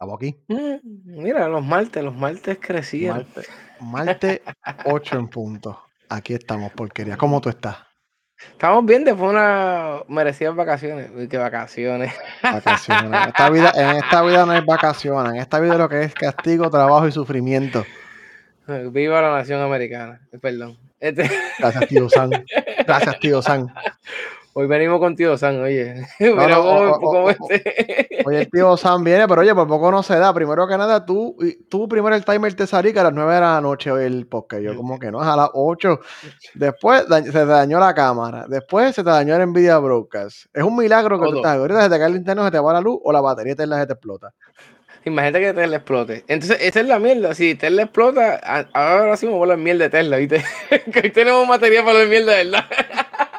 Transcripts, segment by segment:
Estamos aquí. Mm, mira, los martes, los martes crecieron. Marte, Marte 8 en punto. Aquí estamos, porquería. ¿Cómo tú estás? Estamos bien después de una merecidas vacaciones. Uy, qué vacaciones. Vacaciones. En esta, vida, en esta vida no hay vacaciones. En esta vida lo que es castigo, trabajo y sufrimiento. Viva la nación americana. Perdón. Este, Gracias, tío San. Gracias, tío San. Hoy venimos con Tío San, oye. No, Mira no, cómo- o- o- cómo o- este- Oye, el tío Sam viene, pero oye, por poco no se da. Primero que nada, tú, tú primero el timer te salí que a las 9 de la noche hoy el podcast. Yo como que no, es a las 8. Después da- se te dañó la cámara. Después se te dañó el Nvidia Broadcast. Es un milagro que tú estás. Ahorita se te cae el internet, se te va la luz o la batería te la se te explota. Imagínate que Tesla explote. Entonces, esa es la mierda. Si Tesla explota, ahora sí me voy a hablar mierda de Tesla, ¿viste? que hoy tenemos material para hablar mierda de verdad.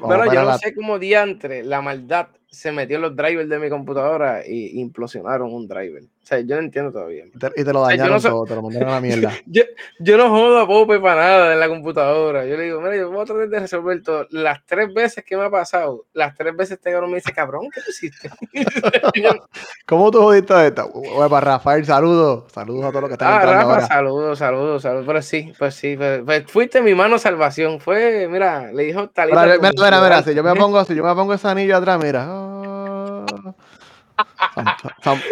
Bueno, yo no la- sé cómo diantre la maldad se metió en los drivers de mi computadora y implosionaron un driver. O sea, yo no entiendo todavía. y, te, y te lo dañaron no sé- todo, te lo mandaron a la mierda. Yo, yo no jodo a Pope para nada en la computadora. Yo le digo, mira, yo voy a tratar de resolver todo. Las tres veces que me ha pasado, las tres veces este cabrón me dice, cabrón, ¿qué hiciste? ¿Cómo tú jodiste esto? Oye, para Rafael, saludos. Saludos a todos los que están ah, entrando Rafa, ahora. saludos, saludos, saludos. Pero sí, pues sí, pues, pues fuiste mi mano salvación. Fue, mira, le dijo Talita. Mira, mira, mira, si yo me pongo, si yo me pongo ese anillo atrás, mira. Ah,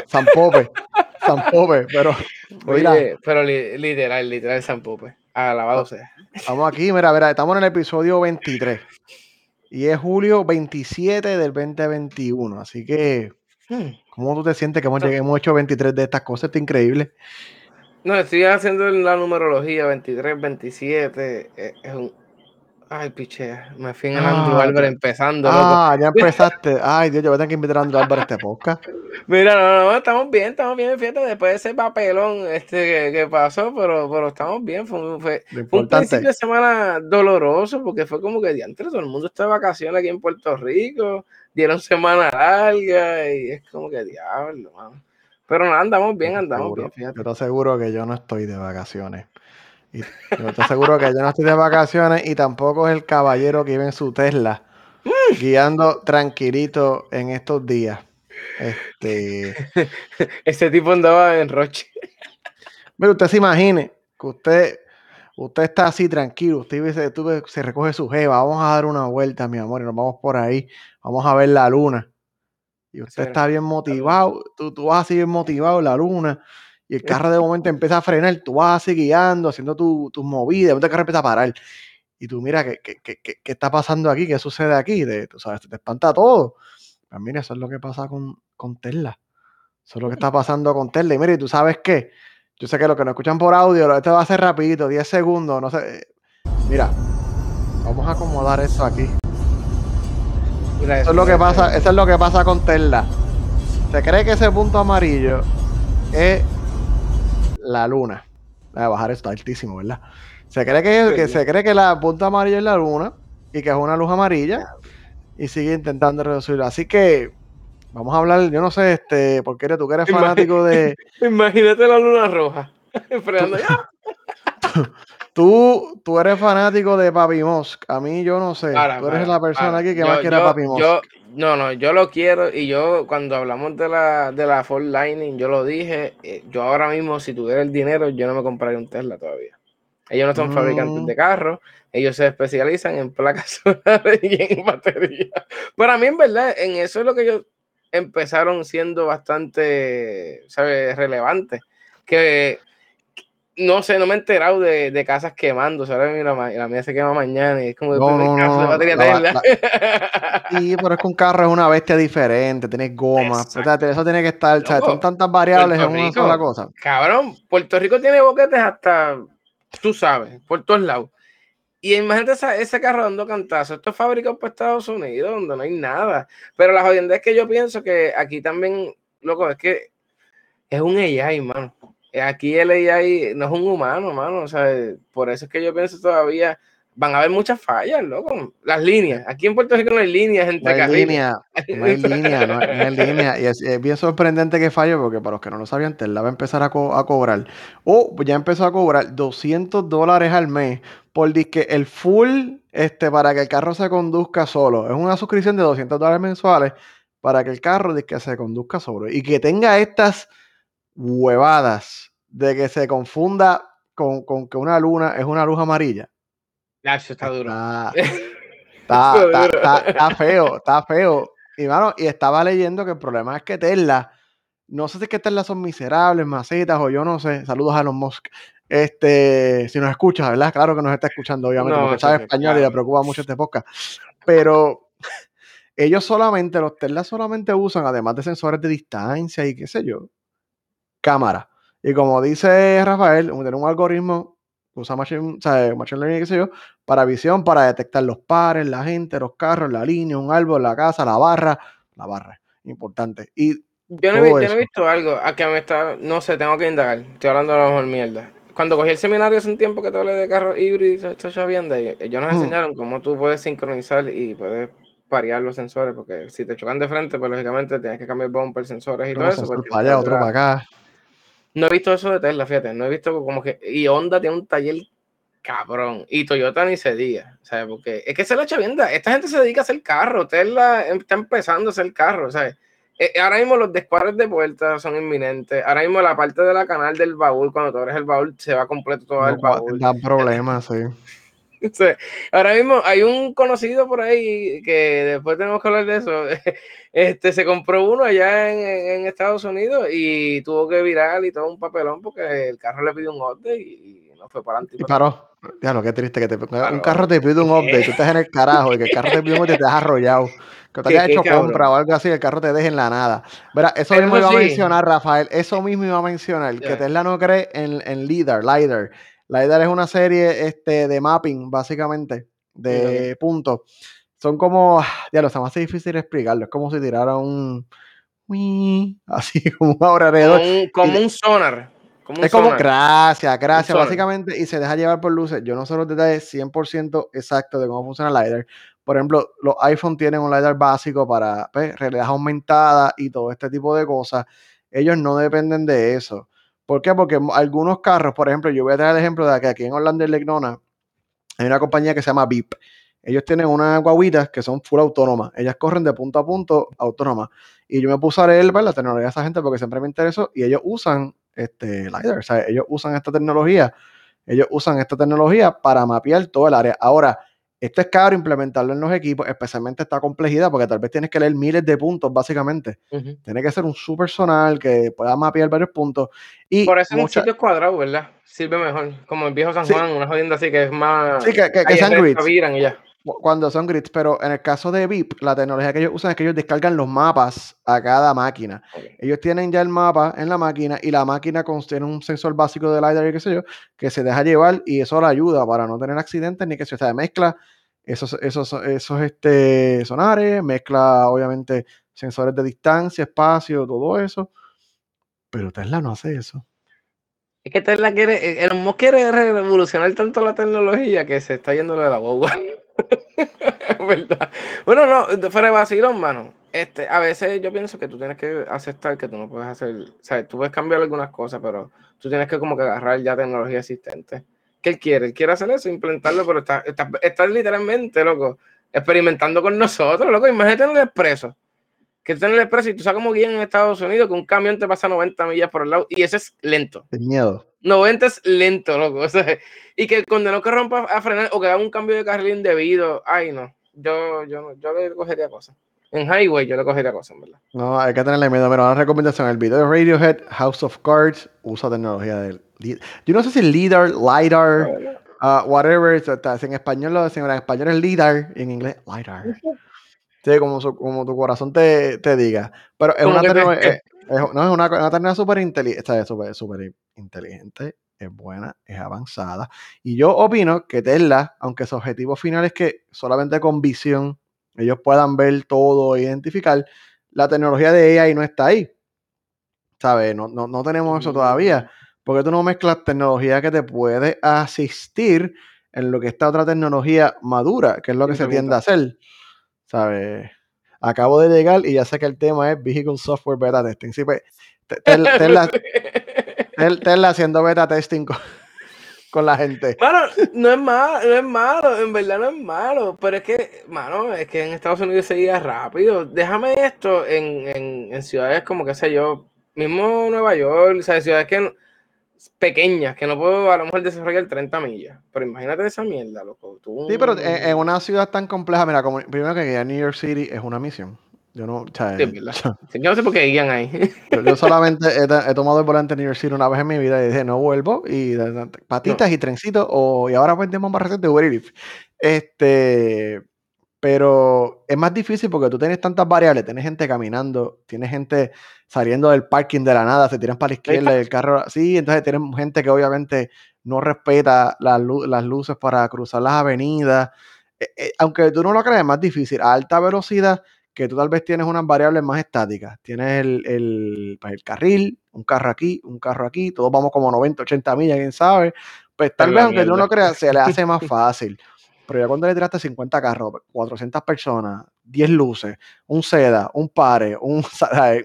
San, Pope, San Pope, pero mira, Oye, pero li- literal, literal, San Pope. Alabado sea. estamos aquí, mira, mira, estamos en el episodio 23 y es julio 27 del 2021, así que, Hmm. ¿cómo tú te sientes que hemos, hemos hecho 23 de estas cosas? Esto es increíble. No, estoy haciendo la numerología 23, 27. eh, Es un. Ay, piche, me fui en el Andrew Ah, Álvarez ya. empezando, loco. Ah, ya empezaste. Ay, Dios, yo voy a tener que invitar a Andrés Álvarez a este podcast. Mira, no, no, estamos bien, estamos bien, fíjate, después de ese papelón este que, que pasó, pero, pero estamos bien. Fue, un- fue, un principio de semana doloroso porque fue como que diantre, todo el mundo está de vacaciones aquí en Puerto Rico, dieron semana larga y es como que diablo, mano. Pero nada, andamos bien, andamos bien, fíjate. Yo te aseguro que yo no estoy de vacaciones. Y yo te aseguro que yo no estoy de vacaciones y tampoco es el caballero que vive en su Tesla guiando tranquilito en estos días. Este, Ese tipo andaba en Roche. mire, usted se imagine que usted, usted está así tranquilo, usted dice, tú se recoge su jeva, vamos a dar una vuelta, mi amor, y nos vamos por ahí, vamos a ver la luna. Y usted está bien motivado, tú, tú vas así bien motivado la luna, y el carro de momento empieza a frenar, tú vas así guiando, haciendo tu- tus movidas, de momento el carro empieza a parar. Y tú mira, ¿qué, qué, qué- qué- está pasando aquí? ¿Qué sucede aquí? Te, tú sabes, te espanta todo. Pues mira, eso es lo que pasa con, con Tesla. Eso es lo que está pasando con Tesla. Y mire, ¿tú sabes qué? Yo sé que los que nos escuchan por audio, esto va a ser rapidito, 10 segundos, no sé. eh, Mira, vamos a acomodar eso aquí. Mira Eso es lo que pasa, eso es lo que pasa con Tesla. Se cree que ese punto amarillo es la luna. Voy a bajar esto altísimo, ¿verdad? Se cree que, que se cree que la punta amarilla es la luna y que es una luz amarilla y sigue intentando reducirlo. Así que vamos a hablar, yo no sé, este, porque eres, tú que eres fanático de, Imagínate la luna roja. Frenando ya. tú, tú eres fanático de Papi Musk. A mí yo no sé. Para, tú eres para, la persona para. aquí que Yo- más quiere a Papi Musk. yo- no, no, yo lo quiero y yo cuando hablamos de la de la Ford Lightning, yo lo dije, eh, yo ahora mismo si tuviera el dinero, yo no me compraría un Tesla todavía. Ellos no son fabricantes de carros, ellos se especializan en placas solares y en baterías. Pero a mí en verdad, en eso es lo que ellos empezaron siendo bastante, ¿sabes? Relevantes. Que no sé, no me he enterado de, de casas quemando. ¿sabes? Mira, la mía se quema mañana y es como No, no, de caso de batería la- Tesla. Sí, pero es que un carro es una bestia diferente, tienes gomas, o sea, eso tiene que estar, o sea, Loco, son tantas variables en Puerto una Rico. sola cosa. Cabrón, Puerto Rico tiene boquetes hasta, tú sabes, por todos lados. Y imagínate esa- ese carro dando cantazo. Esto es fabricado por Estados Unidos, donde no hay nada. Pero la jodienda es que yo pienso que aquí también, loco, es que es un AI, mano. Aquí el AI no es un humano, mano. O sea, por eso es que yo pienso todavía van a haber muchas fallas, loco. Las líneas. Aquí en Puerto Rico no hay líneas No entre hay carriles. línea, no hay línea, no hay, no hay línea. Y es, es bien sorprendente que falle porque para los que no lo sabían, Tesla va a empezar a, co- a cobrar, o ya empezó a cobrar 200 dólares al mes por disque el full, este, para que el carro se conduzca solo. Es una suscripción de 200 dólares mensuales para que el carro de que se conduzca sobre y que tenga estas huevadas de que se confunda con, con que una luna es una luz amarilla. Nacho, está duro. Está, está, está, está, feo, está feo. Y, mano, y estaba leyendo que el problema es que Tesla, no sé si es que Tesla son miserables, masitas o yo no sé. Saludos a los Musk. Este, si nos escuchas, ¿verdad? Claro que nos está escuchando, obviamente, porque sabe español y le preocupa mucho este podcast. Pero ellos solamente, los Tesla solamente usan, además de sensores de distancia y qué sé yo, cámara. Y como dice Rafael, tiene un algoritmo usa machine, machine learning, qué sé yo, para visión, para detectar los pares, la gente, los carros, la línea, un árbol, la casa, la barra, la barra, importante. Y yo no, he, visto algo, a que me está, no sé, tengo que indagar, estoy hablando de la mejor mierda. Cuando cogí el seminario hace un tiempo que te hablé de carros híbridos, esto ya bien de ellos nos enseñaron cómo tú puedes sincronizar y puedes parear los sensores, porque si te chocan de frente, pues lógicamente tienes que cambiar bumper, sensores y todo eso. Para allá, otro para acá. No he visto eso de Tesla, fíjate, no he visto como que. Y Honda tiene un taller cabrón. Y Toyota ni se diga, ¿sabes? Porque es que se la chavienda. Esta gente se dedica a hacer carro. Tesla está empezando a hacer carro, ¿sabes? Eh, ahora mismo los descuadres de puerta son inminentes. Ahora mismo la parte de la canal del baúl, cuando tú abres el baúl, se va completo todo el baúl. Da problemas, sí. ahora mismo hay un conocido por ahí que después tenemos que hablar de eso. Este se compró uno allá en, Estados Unidos y tuvo que virar y todo un papelón porque el carro le pidió un update y, no fue para adelante. Y paró. Ya lo que triste que te un carro te pide un update, tú estás en el carajo y que el carro te pide un update y te has arrollado. Que te hayas hecho compra o algo así, el carro te deje en la nada. Verá, eso mismo iba a mencionar, Rafael. Eso mismo iba a mencionar. Que Tesla no cree en, en LIDAR, LIDAR. LiDAR es una serie este, de mapping, básicamente, de puntos. Son como, ya lo está más difícil explicarlo. Es como si tirara un, así como un alrededor. Como un, sonar. es como, gracias, gracias, básicamente, y se deja llevar por luces. Yo no sé los detalles 100% exactos de cómo funciona el LiDAR. Por ejemplo, los iPhone tienen un LiDAR básico para pues, realidad aumentada y todo este tipo de cosas. Ellos no dependen de eso. ¿Por qué? Porque algunos carros, por ejemplo, yo voy a traer el ejemplo de que aquí en Orlando, en Legnona, hay una compañía que se llama VIP. Ellos tienen unas guaguitas que son full autónomas. Ellas corren de punto a punto autónomas. Y yo me puse a leer la tecnología de esa gente porque siempre me interesó. Y ellos usan este LiDAR. O ellos usan esta tecnología. Ellos usan esta tecnología para mapear todo el área. Ahora, esto es caro implementarlo en los equipos, especialmente esta complejidad, porque tal vez tienes que leer miles de puntos, básicamente. Tiene que ser un personal que pueda mapear varios puntos. Y Por eso en sitios cuadrados, ¿verdad? Sirve mejor. Como el viejo San Juan, una jodienda así que es más. Sí, que, que, sean grids. Cuando son grids, pero en el caso de VIP, la tecnología que ellos usan es que ellos descargan los mapas a cada máquina. Ellos tienen ya el mapa en la máquina y la máquina contiene un sensor básico de LiDAR y qué sé yo, que se deja llevar y eso le ayuda para no tener accidentes ni que se o mezcla esos, esos, esos este, sonares, mezcla obviamente sensores de distancia, espacio, todo eso. Pero Tesla no hace eso. Es que Tesla quiere, el Musk quiere revolucionar tanto la tecnología que se está yendo de la boba. ¿Verdad? Bueno, no, fuera de vacilón, mano. Este, a veces yo pienso que tú tienes que aceptar que tú no puedes hacer, sea, tú puedes cambiar algunas cosas, pero tú tienes que como que agarrar ya tecnología existente. ¿Qué él quiere? Él quiere hacer eso, implementarlo, pero está, está, literalmente, loco, experimentando con nosotros, loco. Imagínate en el expreso. Que tú en el expreso y tú sabes como guía en Estados Unidos que un camión te pasa 90 millas por el lado y ese es lento. De miedo. 90 es lento, loco. O sea, y que cuando no que rompa a frenar o que haga un cambio de carril indebido, ay no. Yo, yo, yo le cogería cosas. En Highway yo le cogería cosas, ¿verdad? No, hay que tenerle miedo. Pero una recomendación: el video de Radiohead, House of Cards, usa tecnología del yo no sé si LIDAR, LIDAR, uh, whatever, en español lo en español es LIDAR y en inglés LIDAR. Sí, como, como tu corazón te, te diga. Pero es una, tecnología, es, no, es una, una tecnología súper inteligente, súper inteligente, es buena, es avanzada. Y yo opino que Tesla, aunque su objetivo final es que solamente con visión ellos puedan ver todo, identificar, la tecnología de AI no está ahí. ¿Sabes? No, no, no tenemos eso todavía. Mm. Porque tú no mezclas tecnología que te puede asistir en lo que está otra tecnología madura, que es lo que se tiende a hacer. ¿Sabes? Acabo de llegar y ya sé que el tema es Vehicle Software Beta Testing. Sí, pues, Tesla, haciendo beta testing con la gente. Mano, no es malo, no es malo, en verdad no es malo, pero es que, mano, es que en Estados Unidos se llega rápido. Déjame esto en, en, en ciudades como, qué sé yo, mismo Nueva York, o sea, ciudades que pequeñas, que no puedo a lo mejor desarrollar 30 millas. Pero imagínate esa mierda, loco. Sí, pero en, en, una ciudad tan compleja, mira, como primero que a New York City es una misión. Yo no, sea, sí, yo no sé por qué guían ahí. Yo, yo solamente he, he, tomado el volante de New York City una vez en mi vida y dije, no vuelvo. Y patitas no. y trencitos, o, y ahora vendemos más recetas de Uber. Este, pero es más difícil porque tú tienes tantas variables, tienes gente caminando, tienes gente saliendo del parking de la nada, se tiran para la izquierda y el carro, sí, entonces tienes gente que obviamente no respeta las, las luces para cruzar las avenidas. Eh, eh, aunque tú no lo creas, es más difícil. A alta velocidad, que tú tal vez tienes unas variables más estáticas. Tienes el, el, pues el carril, un carro aquí, un carro aquí, todos vamos como 90, 80 millas, quién sabe. Pues tal vez, aunque tú no lo creas, se le hace más fácil. Pero ya cuando le tiraste 50 carros, 400 personas, 10 luces, un seda, un pare, un...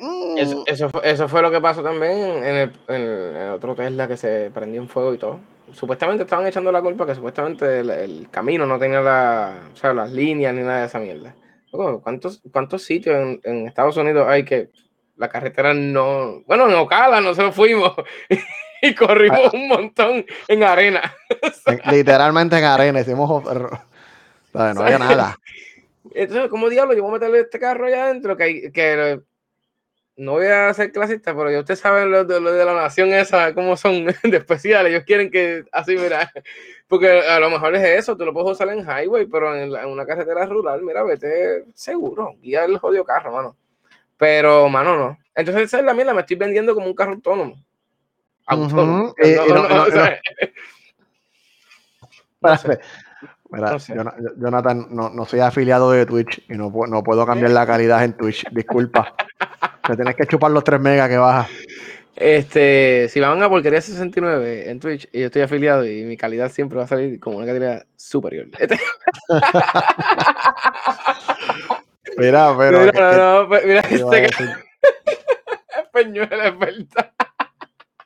Mm. Eso, eso, fue, eso, fue, lo que pasó también en el, en el, otro Tesla que se prendió en fuego y todo. Supuestamente estaban echando la culpa que supuestamente el, el camino no tenía la, o sea, las líneas ni nada de esa mierda. ¿Cuántos, cuántos sitios en, en, Estados Unidos hay que la carretera no... Bueno, en Ocala nosotros fuimos y corrimos ah. un montón en arena. Literalmente en arena, hicimos... No había nada. Entonces, ¿cómo diablo yo voy a meterle este carro allá adentro? Que, que no voy a ser clasista, pero ya ustedes saben lo de, lo de la nación esa, cómo son de especiales. Ellos quieren que así, mira, porque a lo mejor es eso, tú lo puedes usar en highway, pero en, la, en una carretera rural, mira, vete seguro, guía el jodido carro, mano. Pero, mano, no. Entonces, esa es la mierda, me estoy vendiendo como un carro autónomo. Autónomo. No, sé. Mira, no. Jonathan, no, no, soy afiliado de Twitch y no, no puedo cambiar la calidad en Twitch. Disculpa. Te tienes que chupar los 3 megas que baja. Este, si van a porquería 69 en Twitch y yo estoy afiliado y mi calidad siempre va a salir como una calidad superior. Mira, pero. Mira, no, no, mira este. Peñuela es verdad.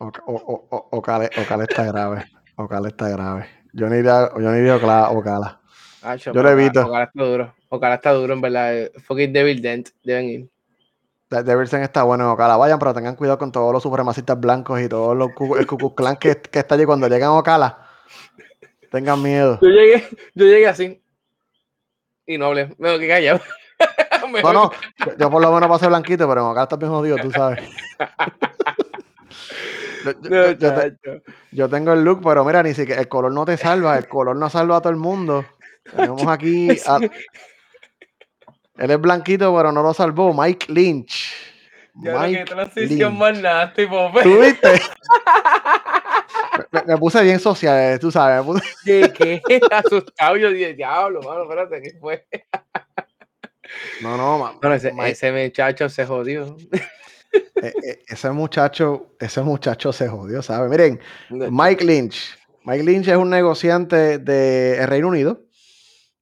Ocala está grave. Ocala está grave. Yo ni iría, yo ni iría Ocala. Ocala. Ah, yo lo evito. Ocala está duro. Ocala está duro, en verdad. Fucking Devil Dent deben ir. Devilsen está bueno en Ocala. Vayan, pero tengan cuidado con todos los supremacistas blancos y todos los Klux Klan que, que, está allí cuando llegan a Ocala. Tengan miedo. Yo llegué, yo llegué así. Y no hablé. Me quedé callado. no, no. Yo, por lo menos pasé blanquito, pero en Ocala está bien jodido, tú sabes. Yo, yo, yo, te, yo, tengo el look, pero mira, ni siquiera el color no te salva, el color no salva a todo el mundo. Tenemos aquí. A, él es blanquito, pero no lo salvó. Mike Lynch. Mike que transición Lynch. más nasty, pobre. ¿Tú viste? me, me, puse bien social, tú sabes. Me puse... Asustado. Yo dije, diablo, mano, espérate, ¿qué fue? No, no, man. Bueno, ese, Mike... ese muchacho se jodió. Eh, eh, ese muchacho, ese muchacho se jodió, ¿sabes? Miren, Mike Lynch. Mike Lynch es un negociante de Reino Unido.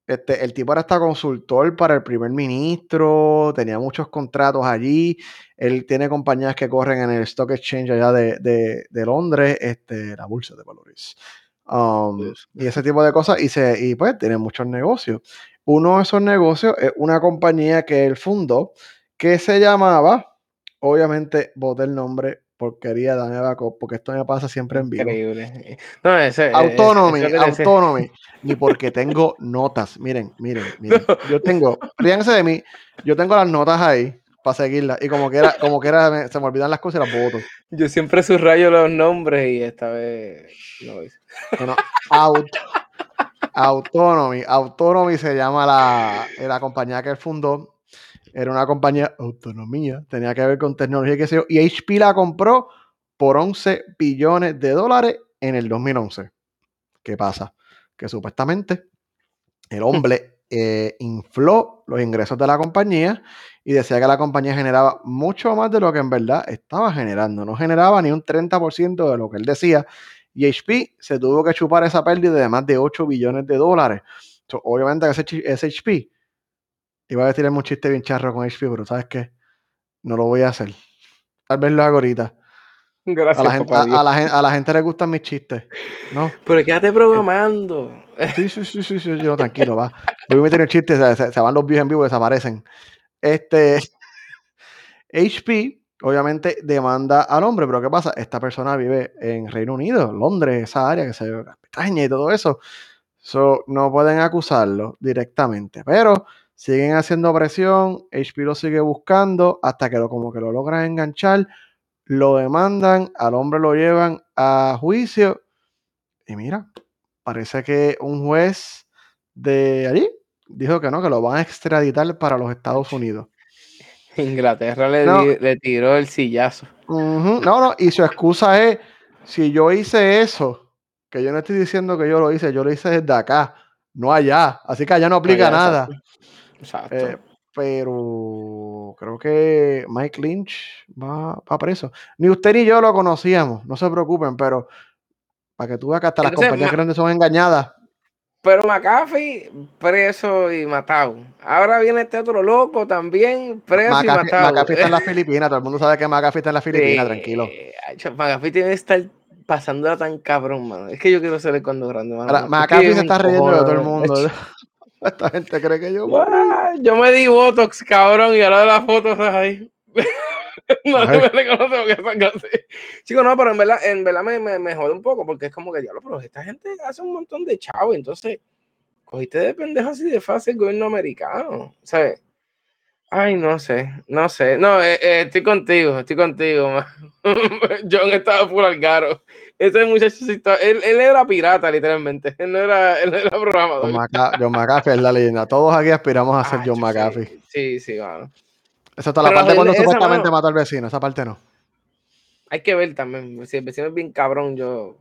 Este, el tipo era hasta consultor para el primer ministro, tenía muchos contratos allí. Él tiene compañías que corren en el Stock Exchange allá de, de, de Londres, este, la bolsa de valores. Um, y ese tipo de cosas. Y, se, y pues tiene muchos negocios. Uno de esos negocios es una compañía que él fundó que se llamaba, obviamente, boté el nombre, porquería, dame backup, porque esto me pasa siempre en vivo. Increíble. No, ese, autonomy, ese, ese, autonomy. Ni porque tengo notas. Miren, miren, miren. Yo tengo, fíjense de mí, yo tengo las notas ahí para seguirlas. Y como que era, como que era, se me olvidan las cosas y las voto. Yo siempre subrayo los nombres y esta vez no lo hice. Bueno, out, autonomy. Autonomy se llama la, la compañía que él fundó era una compañía autonomía, tenía que ver con tecnología sé yo, y HP la compró por 11 billones de dólares en el 2011. ¿Qué pasa? Que supuestamente el hombre eh, infló los ingresos de la compañía y decía que la compañía generaba mucho más de lo que en verdad estaba generando. No generaba ni un 30% de lo que él decía. Y HP se tuvo que chupar esa pérdida de más de 8 billones de dólares. So, obviamente ese, ese HP Iba a decirle un chiste bien charro con HP, pero ¿sabes qué? No lo voy a hacer. Tal vez lo hago ahorita. Gracias, a la, gente, a, la, gen- a la gente le gustan mis chistes, ¿no? Pero quédate programando. Sí, sí, sí, sí, sí, yo, tranquilo, va. Voy a meter el chiste, se, se- se van los views en vivo, desaparecen. Este, HP, obviamente, demanda al hombre, pero ¿qué pasa? Esta persona vive en Reino Unido, Londres, esa área que se extraña y todo eso. So, no pueden acusarlo directamente, pero siguen haciendo presión, HP lo sigue buscando hasta que lo, como que lo logran enganchar, lo demandan, al hombre lo llevan a juicio y mira, parece que un juez de allí dijo que no, que lo van a extraditar para los Estados Unidos. Inglaterra le, No. di- le tiró el sillazo. No, no, y su excusa es, si yo hice eso, que yo no estoy diciendo que yo lo hice, yo lo hice desde acá, no allá, así que allá no aplica Allá, nada. Exacto. Eh, pero creo que Mike Lynch va, va preso. Ni usted ni yo lo conocíamos, no se preocupen, pero para que tú veas que hasta las compañías grandes son engañadas. Pero McAfee preso y matado. Ahora viene este otro loco también preso y matado. McAfee está en las Filipinas, todo el mundo sabe que McAfee está en las Filipinas, Sí, tranquilo. McAfee tiene que estar pasándola tan cabrón, mano. Es que yo quiero ser el cuando grande, mano. Ahora, McAfee se está riendo de todo el mundo. Esta gente cree que yo. Ah, Yo me di Botox, cabrón, y ahora de las fotos ahí. no me reconoce porque esa cosa. Chico, no, pero en verdad, en verdad me, me, me jode un poco porque es como que, diablo, pero esta gente hace un montón de chavos, entonces cogiste de pendejo así de fácil el gobierno americano, ¿sabes? Ay, no sé, no sé. No, eh, eh, estoy contigo, estoy contigo, man. John estaba full al garo. Ese muchacho sí él, él era pirata, literalmente. Él no era, él no era programador. John, Maca- John McAfee es la leyenda. Todos aquí aspiramos a ser Ah, John sí, McAfee. Sí, sí, mano. Excepto la Pero la parte cuando esa, supuestamente mano. mató al vecino. Esa parte no. Hay que ver también. Si el vecino es bien cabrón, yo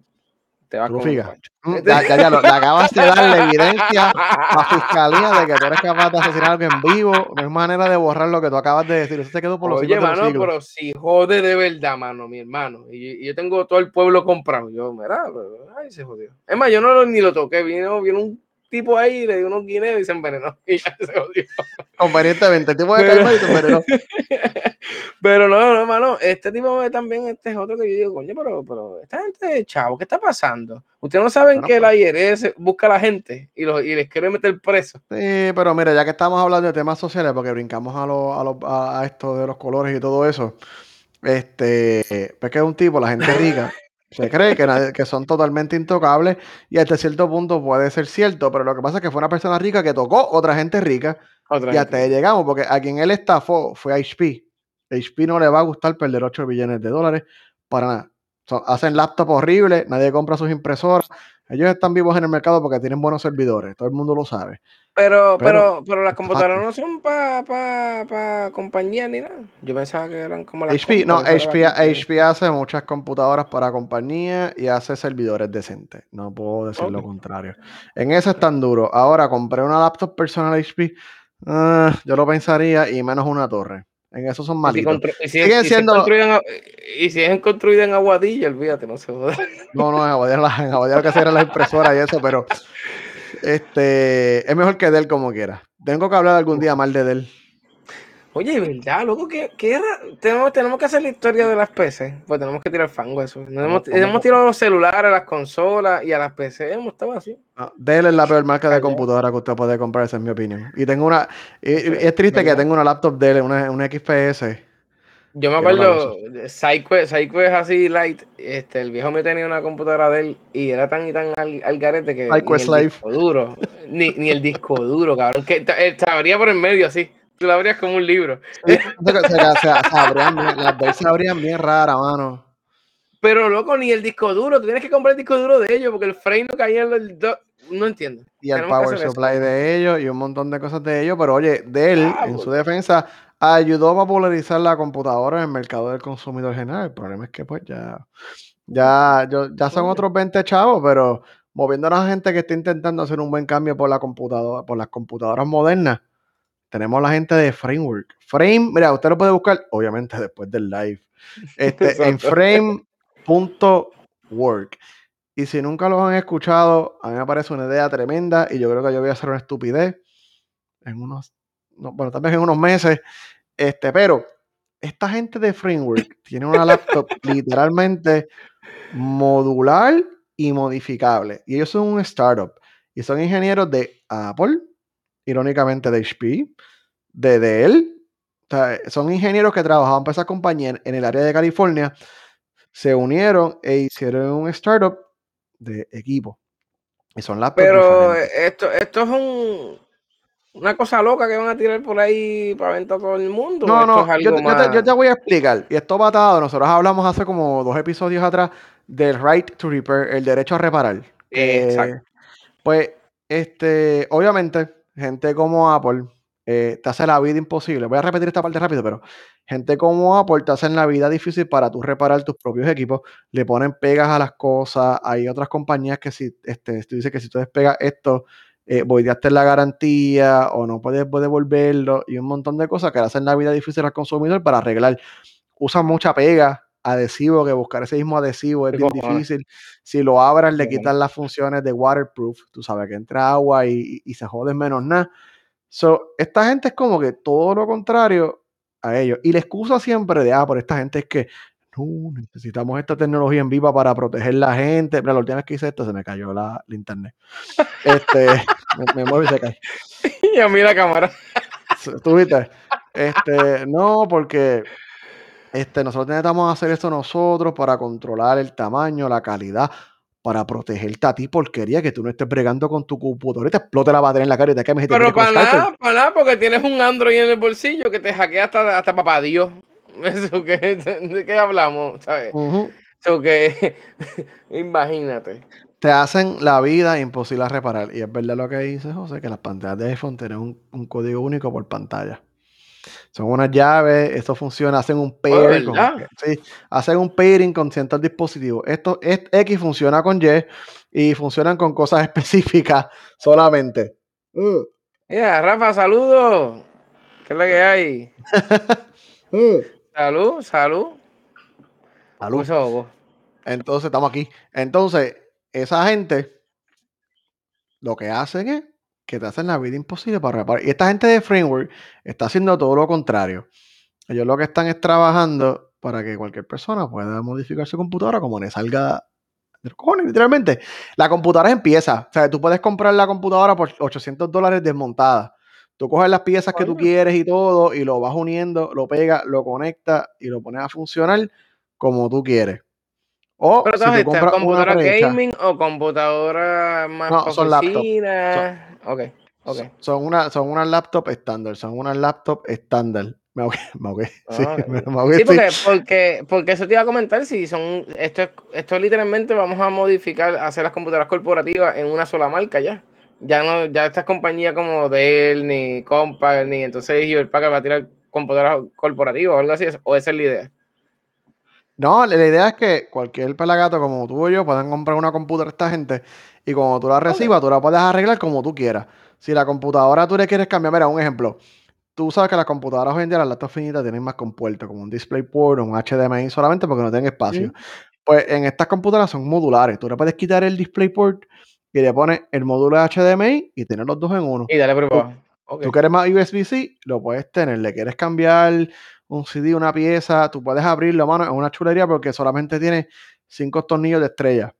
te va Tú lo con un pancho. Mm, Ya, ya, ya, lo- le acabas de darle evidencia a la fiscalía de que tú eres capaz de asesinar a alguien vivo. No hay manera de borrar lo que tú acabas de decir. Eso se quedó por los Oye, siglos de los mano, pero si jode de verdad, mano, mi hermano. Y, y yo tengo todo el pueblo comprado. Yo, mira, pero, ay, se jodió. Es más, yo no lo, ni lo toqué. Vino, vino un tipo ahí, le dio unos guineos y se envenenó. Y ya se jodió. Convenientemente, el tipo de calma y se envenenó. Pero no, no, mano, este tipo de- también, este es otro que yo digo, coño, pero, pero esta gente, chavo, ¿qué está pasando? Ustedes no saben Bueno, que pues. la IRS busca a la gente y, los, y les quiere meter preso. Sí, pero mira, ya que estamos hablando de temas sociales, porque brincamos a, lo- a, lo- a esto de los colores y todo eso, este, pues que es un tipo, la gente rica, se cree que, nadie- que son totalmente intocables y hasta cierto punto puede ser cierto, pero lo que pasa es que fue una persona rica que tocó otra gente rica Otra y hasta ahí llegamos, porque a quien él estafó fue a HP. HP no le va a gustar perder 8 billones de dólares para nada. Hacen laptops horribles, nadie compra sus impresoras. Ellos están vivos en el mercado porque tienen buenos servidores, todo el mundo lo sabe. Pero, Pero, pero, pero las computadoras no son para pa, pa compañía ni nada. Yo pensaba que eran como las HP, no, HP. HP hace muchas computadoras para compañías y hace servidores decentes. No puedo decir lo contrario. En eso es tan duro. Ahora compré una laptop personal HP. ah, yo lo pensaría y menos una torre. En eso son malitos. y si, si es siendo- construida en, Agu- y si es construida en Aguadilla, olvídate, no se joda. No, no, en Aguadilla, la- en Aguadilla lo que hacía era la impresora y eso, pero este es mejor que Dell como quiera. Tengo que hablar algún día mal de Dell. Oye, ¿verdad, loco? ¿Qué, qué era? Tenemos, tenemos que hacer la historia de las PC. Pues tenemos que tirar fango eso. Nos hemos, ¿Cómo- hemos tirado a los celulares, a las consolas y a las PC. Hemos estado así. No, Dell es la peor marca de computadora que usted puede comprar, esa es mi opinión. Y tengo una, y- es triste que tengo una laptop Dell, una, una XPS. Yo me acuerdo, PsyQuest, PsyQuest así light, este, el viejo me tenía una computadora de él y era tan y tan al, al garete que PsyQuest ni el disco duro, ni, ni el disco duro, cabrón, que eh, se abría por el medio así, tú lo abrías como un libro. Sí, se, se- se- se abrían bien- las Dell se abrían bien raras, mano. Pero loco, ni el disco duro, tú tienes que comprar el disco duro de ellos porque el frame no caía en el do- no entiendo. Y el Tenemos power eso. supply de ellos y un montón de cosas de ellos. Pero oye, Dell, Ah, en pues. su defensa, ayudó a popularizar la computadora en el mercado del consumidor general. El problema es que, pues, ya, ya, yo- ya son Oye. otros 20 chavos, pero moviendo a la gente que está intentando hacer un buen cambio por la computadora, por las computadoras modernas, tenemos la gente de Framework. Frame, mira, usted lo puede buscar, obviamente, después del live. Este, en frame.work. Y si nunca los han escuchado, a mí me parece una idea tremenda y yo creo que yo voy a hacer una estupidez en unos, no, bueno, tal vez en unos meses. Este, pero esta gente de Framework tiene una laptop literalmente modular y modificable. Y ellos son un startup. Y son ingenieros de Apple, irónicamente de HP, de. O sea, son ingenieros que trabajaban para esa compañía en el área de California. Se unieron e hicieron un startup de equipo. Y son laptops Pero esto, esto es un, una cosa loca que van a tirar por ahí para vender todo el mundo. No, no, yo, te, voy a explicar. Y esto va atado. Nosotros hablamos hace como dos episodios atrás del right to repair, el derecho a reparar. Exacto. Pues, este, obviamente, gente como Apple eh, te hace la vida imposible. Voy a repetir esta parte rápido, pero gente como Apple te hacen la vida difícil para tú reparar tus propios equipos. Le ponen pegas a las cosas. Hay otras compañías que si este, tú dices que si tú despegas esto, eh, hacer la garantía o no puedes devolverlo y un montón de cosas que le hacen la vida difícil al consumidor para arreglar. Usan mucha pega, adhesivo, que buscar ese mismo adhesivo es bien difícil. Si lo abras, le quitan las funciones de waterproof, tú sabes que entra agua y, se jode menos nada. So, esta gente es como que todo lo contrario a ellos. Y la excusa siempre de, ah, por esta gente es que no, necesitamos esta tecnología en viva para proteger la gente. Mira, la última vez que hice esto se me cayó la, internet. Este, me, mueve y se cae. Y a mí la cámara. ¿Tú viste? Este, no, porque este, nosotros necesitamos hacer esto nosotros para controlar el tamaño, la calidad, para protegerte a ti, porquería, que tú no estés bregando con tu computadora y te explote la batería en la cara y te quemes. Pero para nada, para nada, porque tienes un Android en el bolsillo que te hackea hasta, hasta papá Dios. Eso que, ¿De qué hablamos? ¿Sabes? Eso que, imagínate. Te hacen la vida imposible a reparar. Y es verdad lo que dice José, que las pantallas de iPhone tienen un código único por pantalla. Son unas llaves, esto funciona, hacen un oh, pairing. con, sí, hacen un pairing con ciertos dispositivos. Esto es X funciona con Y y funcionan con cosas específicas solamente. Uh. Mira, Rafa, saludos. ¿Qué es lo que hay? uh. Salud, salud. Salud. Entonces, estamos aquí. Entonces, esa gente lo que hacen es que te hacen la vida imposible para reparar. Y esta gente de Framework está haciendo todo lo contrario. Ellos lo que están es trabajando para que cualquier persona pueda modificar su computadora como le salga de cojones, literalmente. La computadora empieza. O sea, tú puedes comprar la computadora por 800 dólares desmontada. Tú coges las piezas que tú quieres y todo y lo vas uniendo, lo pegas, lo conectas y lo pones a funcionar como tú quieres. O Pero si tú computadora gaming o computadora más no, son laptop. Ok, ok. Son, una, son unas laptop estándar, son unas laptop estándar. Me ahogué, Sí, me, sí porque, porque, porque, eso te iba a comentar, si son, esto, esto literalmente vamos a modificar, hacer las computadoras corporativas en una sola marca ya. Ya no, ya estas compañías como Dell, ni Compaq, ni entonces Hewlett Packard va a tirar computadoras corporativas o algo así, o esa es la idea. No, la idea es que cualquier pelagato como tú o yo puedan comprar una computadora esta gente y cuando tú la recibas, tú la puedes arreglar como tú quieras. Si la computadora tú le quieres cambiar, mira, un ejemplo. Tú sabes que las computadoras hoy en día, las laptops finitas, tienen más compuertos, como un DisplayPort o un HDMI solamente porque no tienen espacio. Pues en estas computadoras son modulares. Tú le puedes quitar el DisplayPort y le pones el módulo de HDMI y tener los dos en uno. Y dale prueba. Tú quieres más USB-C, lo puedes tener. Le quieres cambiar un CD, una pieza, tú puedes abrirlo, mano, es una chulería porque solamente tiene cinco tornillos de estrella.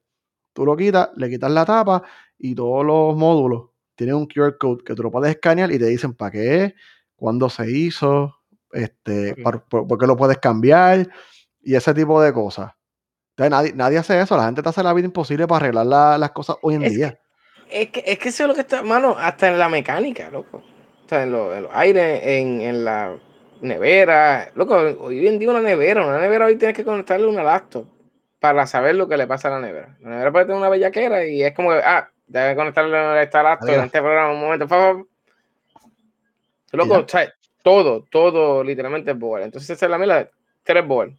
Tú lo quitas, le quitas la tapa y todos los módulos tienen un QR code que tú lo puedes escanear y te dicen para qué, cuándo se hizo, este, por, qué lo puedes cambiar y ese tipo de cosas. Entonces, nadie, hace eso, la gente te hace la vida imposible para arreglar las cosas hoy en día. es, que, es que eso es lo que está, mano, hasta en la mecánica, loco. O sea, en, los aires, en, en la nevera. Loco, hoy en día una nevera, una nevera hoy tienes que conectarle una laptop para saber lo que le pasa a la nevera. La nevera puede tener una bellaquera y es como, ah, debe conectarle esta laptop en este programa un momento. Loco, todo, todo literalmente es board. Entonces esa es la mela, tres board,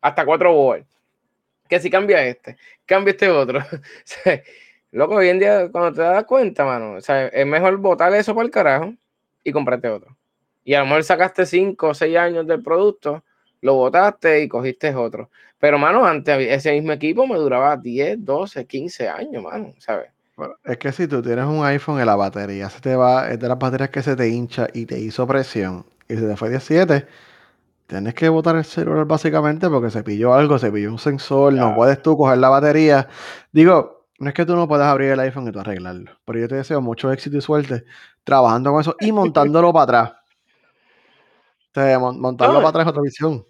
hasta cuatro board. Que si cambia este, cambia este otro. Loco, hoy en día cuando te das cuenta, mano, es mejor botar eso para el carajo y comprarte otro y a lo mejor sacaste 5 o 6 años del producto, lo botaste y cogiste otro. Pero, mano, antes ese mismo equipo me duraba 10, 12, 15 años, mano, ¿sabes? es que si tú tienes un iPhone y la batería se te va, es de las baterías que se te hincha y te hizo presión y se te fue 17, tienes que botar el celular básicamente porque se pilló algo, se pilló un sensor, no puedes tú coger la batería. Digo, no es que tú no puedas abrir el iPhone y tú arreglarlo, pero yo te deseo mucho éxito y suerte trabajando con eso y montándolo para atrás. O sea, mon- montarlo No, para atrás es otra visión.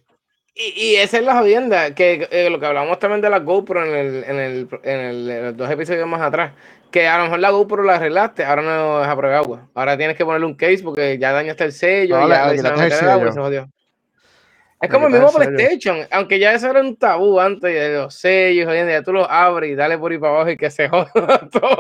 Y, y esa es la jodienda, que eh, lo que hablamos también de la GoPro en, el, en, el, en, el, en los dos episodios más atrás, que a lo mejor la GoPro la arreglaste, ahora no es a prueba agua. Ahora tienes que ponerle un case porque ya dañaste el sello No, y ya le se va a quitaste el el agua y sello. se jodió. Es como el mismo. PlayStation, aunque ya eso era un tabú antes de los sellos, jodiendo, ya tú los abres y dale por ahí para abajo y que se joda todo.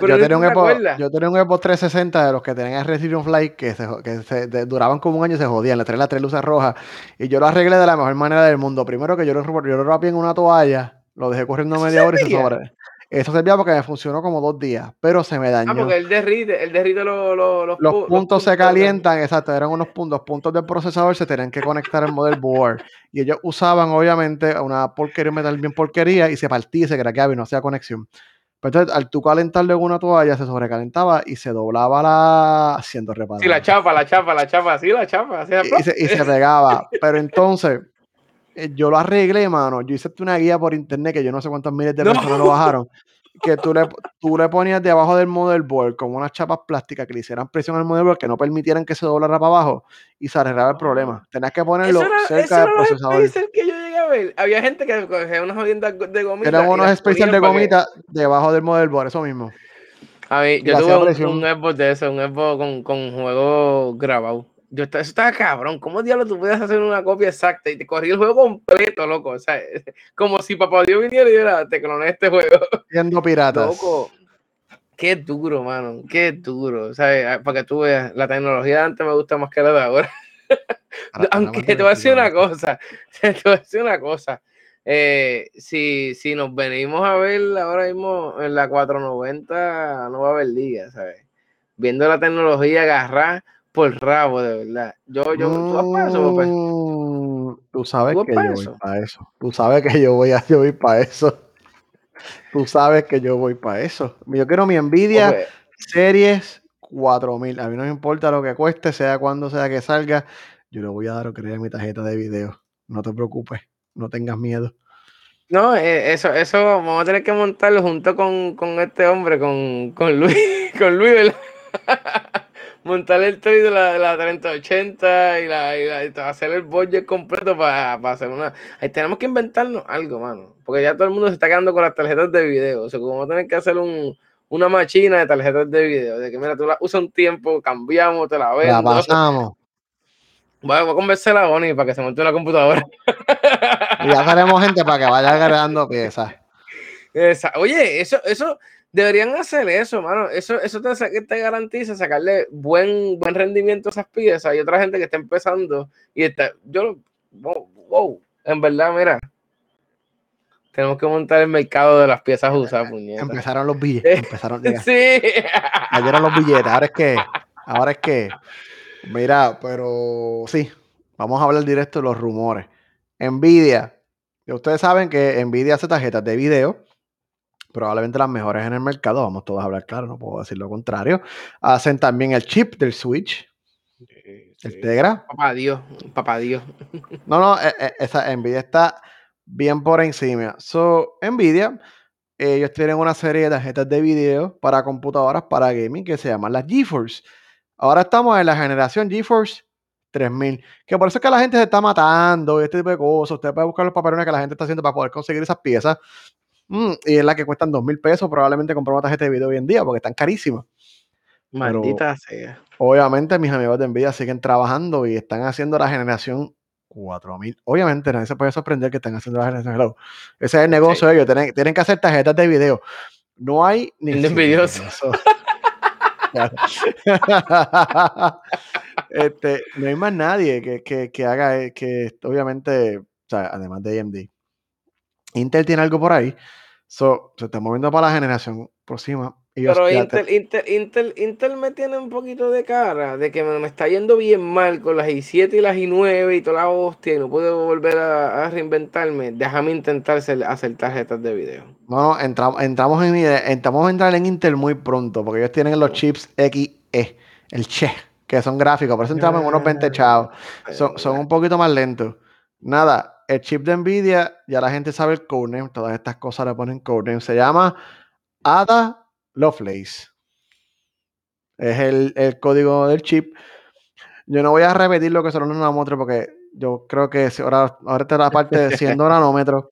Pero yo, tenía un acuerdas. yo tenía un Xbox 360 de los que tenían el Resident Flight que, se, que se de- duraban como un año y se jodían. Le traía las tres luces rojas y yo lo arreglé de la mejor manera del mundo. Primero que yo lo, yo lo rapé en una toalla, lo dejé corriendo ¿Eso media hora y se sobre. Eso servía porque me funcionó como dos días, pero se me dañó. Ah, porque él derrite, él derrite los, los, los, Los pu- los puntos se calientan, exacto, eran unos puntos, los puntos del procesador se tenían que conectar al motherboard. Y ellos usaban, obviamente, una porquería, un metal bien porquería, y se partía se craqueaba y no hacía conexión. Pero entonces, al tú calentarle una toalla, se sobrecalentaba y se doblaba la siendo reparado. Sí, la chapa, la chapa, la chapa, sí, la chapa. Así y se, y se pegaba. Pero entonces, eh, yo lo arreglé, mano. Yo hice una guía por internet que yo no sé cuántas miles de No. personas lo bajaron. Que tú le, tú le ponías debajo del motherboard como unas chapas plásticas que le hicieran presión al motherboard que no permitieran que se doblara para abajo y se arreglaba el problema. Tenías que ponerlo Eso era, eso cerca del era los procesador. spacers que yo llegué a ver. Había gente que cogía unas jodiendas de gomita. Eran unos especiales de que- gomita debajo del motherboard, eso mismo. A mí, yo tuve un, un Xbox de eso, un Xbox con, con juego grabado. Yo, eso estaba cabrón. ¿Cómo diablos tú puedes hacer una copia exacta y te corría el juego completo, loco? O sea, como si papá Dios viniera y dijera, te cloné este juego. Siendo piratas. Loco. Qué duro, mano. Qué duro. O sea, para que tú veas, la tecnología de antes me gusta más que la de ahora. Ahora, Aunque te voy a decir una cosa, te voy a decir una cosa. Eh, si, si nos venimos a ver ahora mismo en la 490, no va a haber liga, ¿sabes? Viendo la tecnología agarrar por rabo, de verdad. Yo, yo, ¿tú vas para eso, Pepe? Mm, Tú sabes ¿Tú vas que yo voy para eso. Tú sabes que yo voy a yo voy para eso. Tú sabes que yo voy para eso. Yo quiero mi Nvidia Porque- Series 4000. A mí no me importa lo que cueste, sea cuando sea que salga. Yo le voy a dar o creer mi tarjeta de video. No te preocupes, no tengas miedo. no, eh, eso, eso vamos a tener que montarlo junto con, con este hombre, con, con Luis, con Luis, ¿verdad? Montar el trade de la, de la 3080 y, la, y la- y hacer el budget completo para hacer una. Ahí tenemos que inventarnos algo, mano. Porque ya todo el mundo se está quedando con las tarjetas de video. O sea, como vamos a tener que hacer un, una máquina de tarjetas de video. De que, mira, tú la usas un tiempo, cambiamos, te la La vendo. pasamos. Voy a, voy a convencer a Bonnie para que se monte una computadora. Y ya haremos gente para que vaya agregando piezas. Esa- Oye, eso, eso, deberían hacer eso, mano. Eso, eso te, garantiza sacarle buen, buen rendimiento a esas piezas. Hay otra gente que está empezando y está, yo, wow, wow, en verdad, mira, tenemos que montar el mercado de las piezas usadas, puñeta. Empezaron los billetes. Empezaron, Sí. cayeron los billetes. Ahora es que, ahora es que, mira, pero sí, vamos a hablar directo de los rumores. Nvidia, ya ustedes saben que Nvidia hace tarjetas de video, probablemente las mejores en el mercado, vamos todos a hablar claro, no puedo decir lo contrario. Hacen también el chip del Switch, el Tegra. Papá Dios, papá Dios. No, no, eh, eh, esa Nvidia está bien por encima. So, Nvidia, ellos tienen una serie de tarjetas de video para computadoras para gaming que se llaman las GeForce. Ahora estamos en la generación GeForce 3000, que por eso es que la gente se está matando y este tipo de cosas. Usted puede buscar los papelones que la gente está haciendo para poder conseguir esas piezas. Mm, y es la que cuestan 2 mil pesos, probablemente comprar una tarjeta de video hoy en día porque están carísimas. Maldita sea. Obviamente mis amigos de Nvidia siguen trabajando y están haciendo la generación 4000. Obviamente nadie se puede sorprender que están haciendo la generación Hello. Ese es el negocio de ellos. Tienen, tienen que hacer tarjetas de video. No hay ni envidioso. este, no hay más nadie que, que, que haga eh, que obviamente, o sea, además de AMD. Intel tiene algo por ahí. So, se está moviendo para la generación próxima. Pero Intel, Intel, Intel, Intel me tiene un poquito de cara de que me, me está yendo bien mal con las i7 y las i9 y toda la hostia y no puedo volver a, a reinventarme. Déjame intentar hacer, hacer tarjetas de video. No, no, entramos, entramos, en, entramos a entrar en Intel muy pronto, porque ellos tienen los chips XE, el Che, que que son gráficos, por eso entramos en unos 20 chavos. Son, son un poquito más lentos. Nada, el chip de Nvidia, ya la gente sabe el codename, todas estas cosas le ponen codename. Se llama ADA Lovelace. Es el, el código del chip. Yo no voy a repetir lo que son los nanómetros porque yo creo que ahora, ahora está la parte de 100 nanómetros.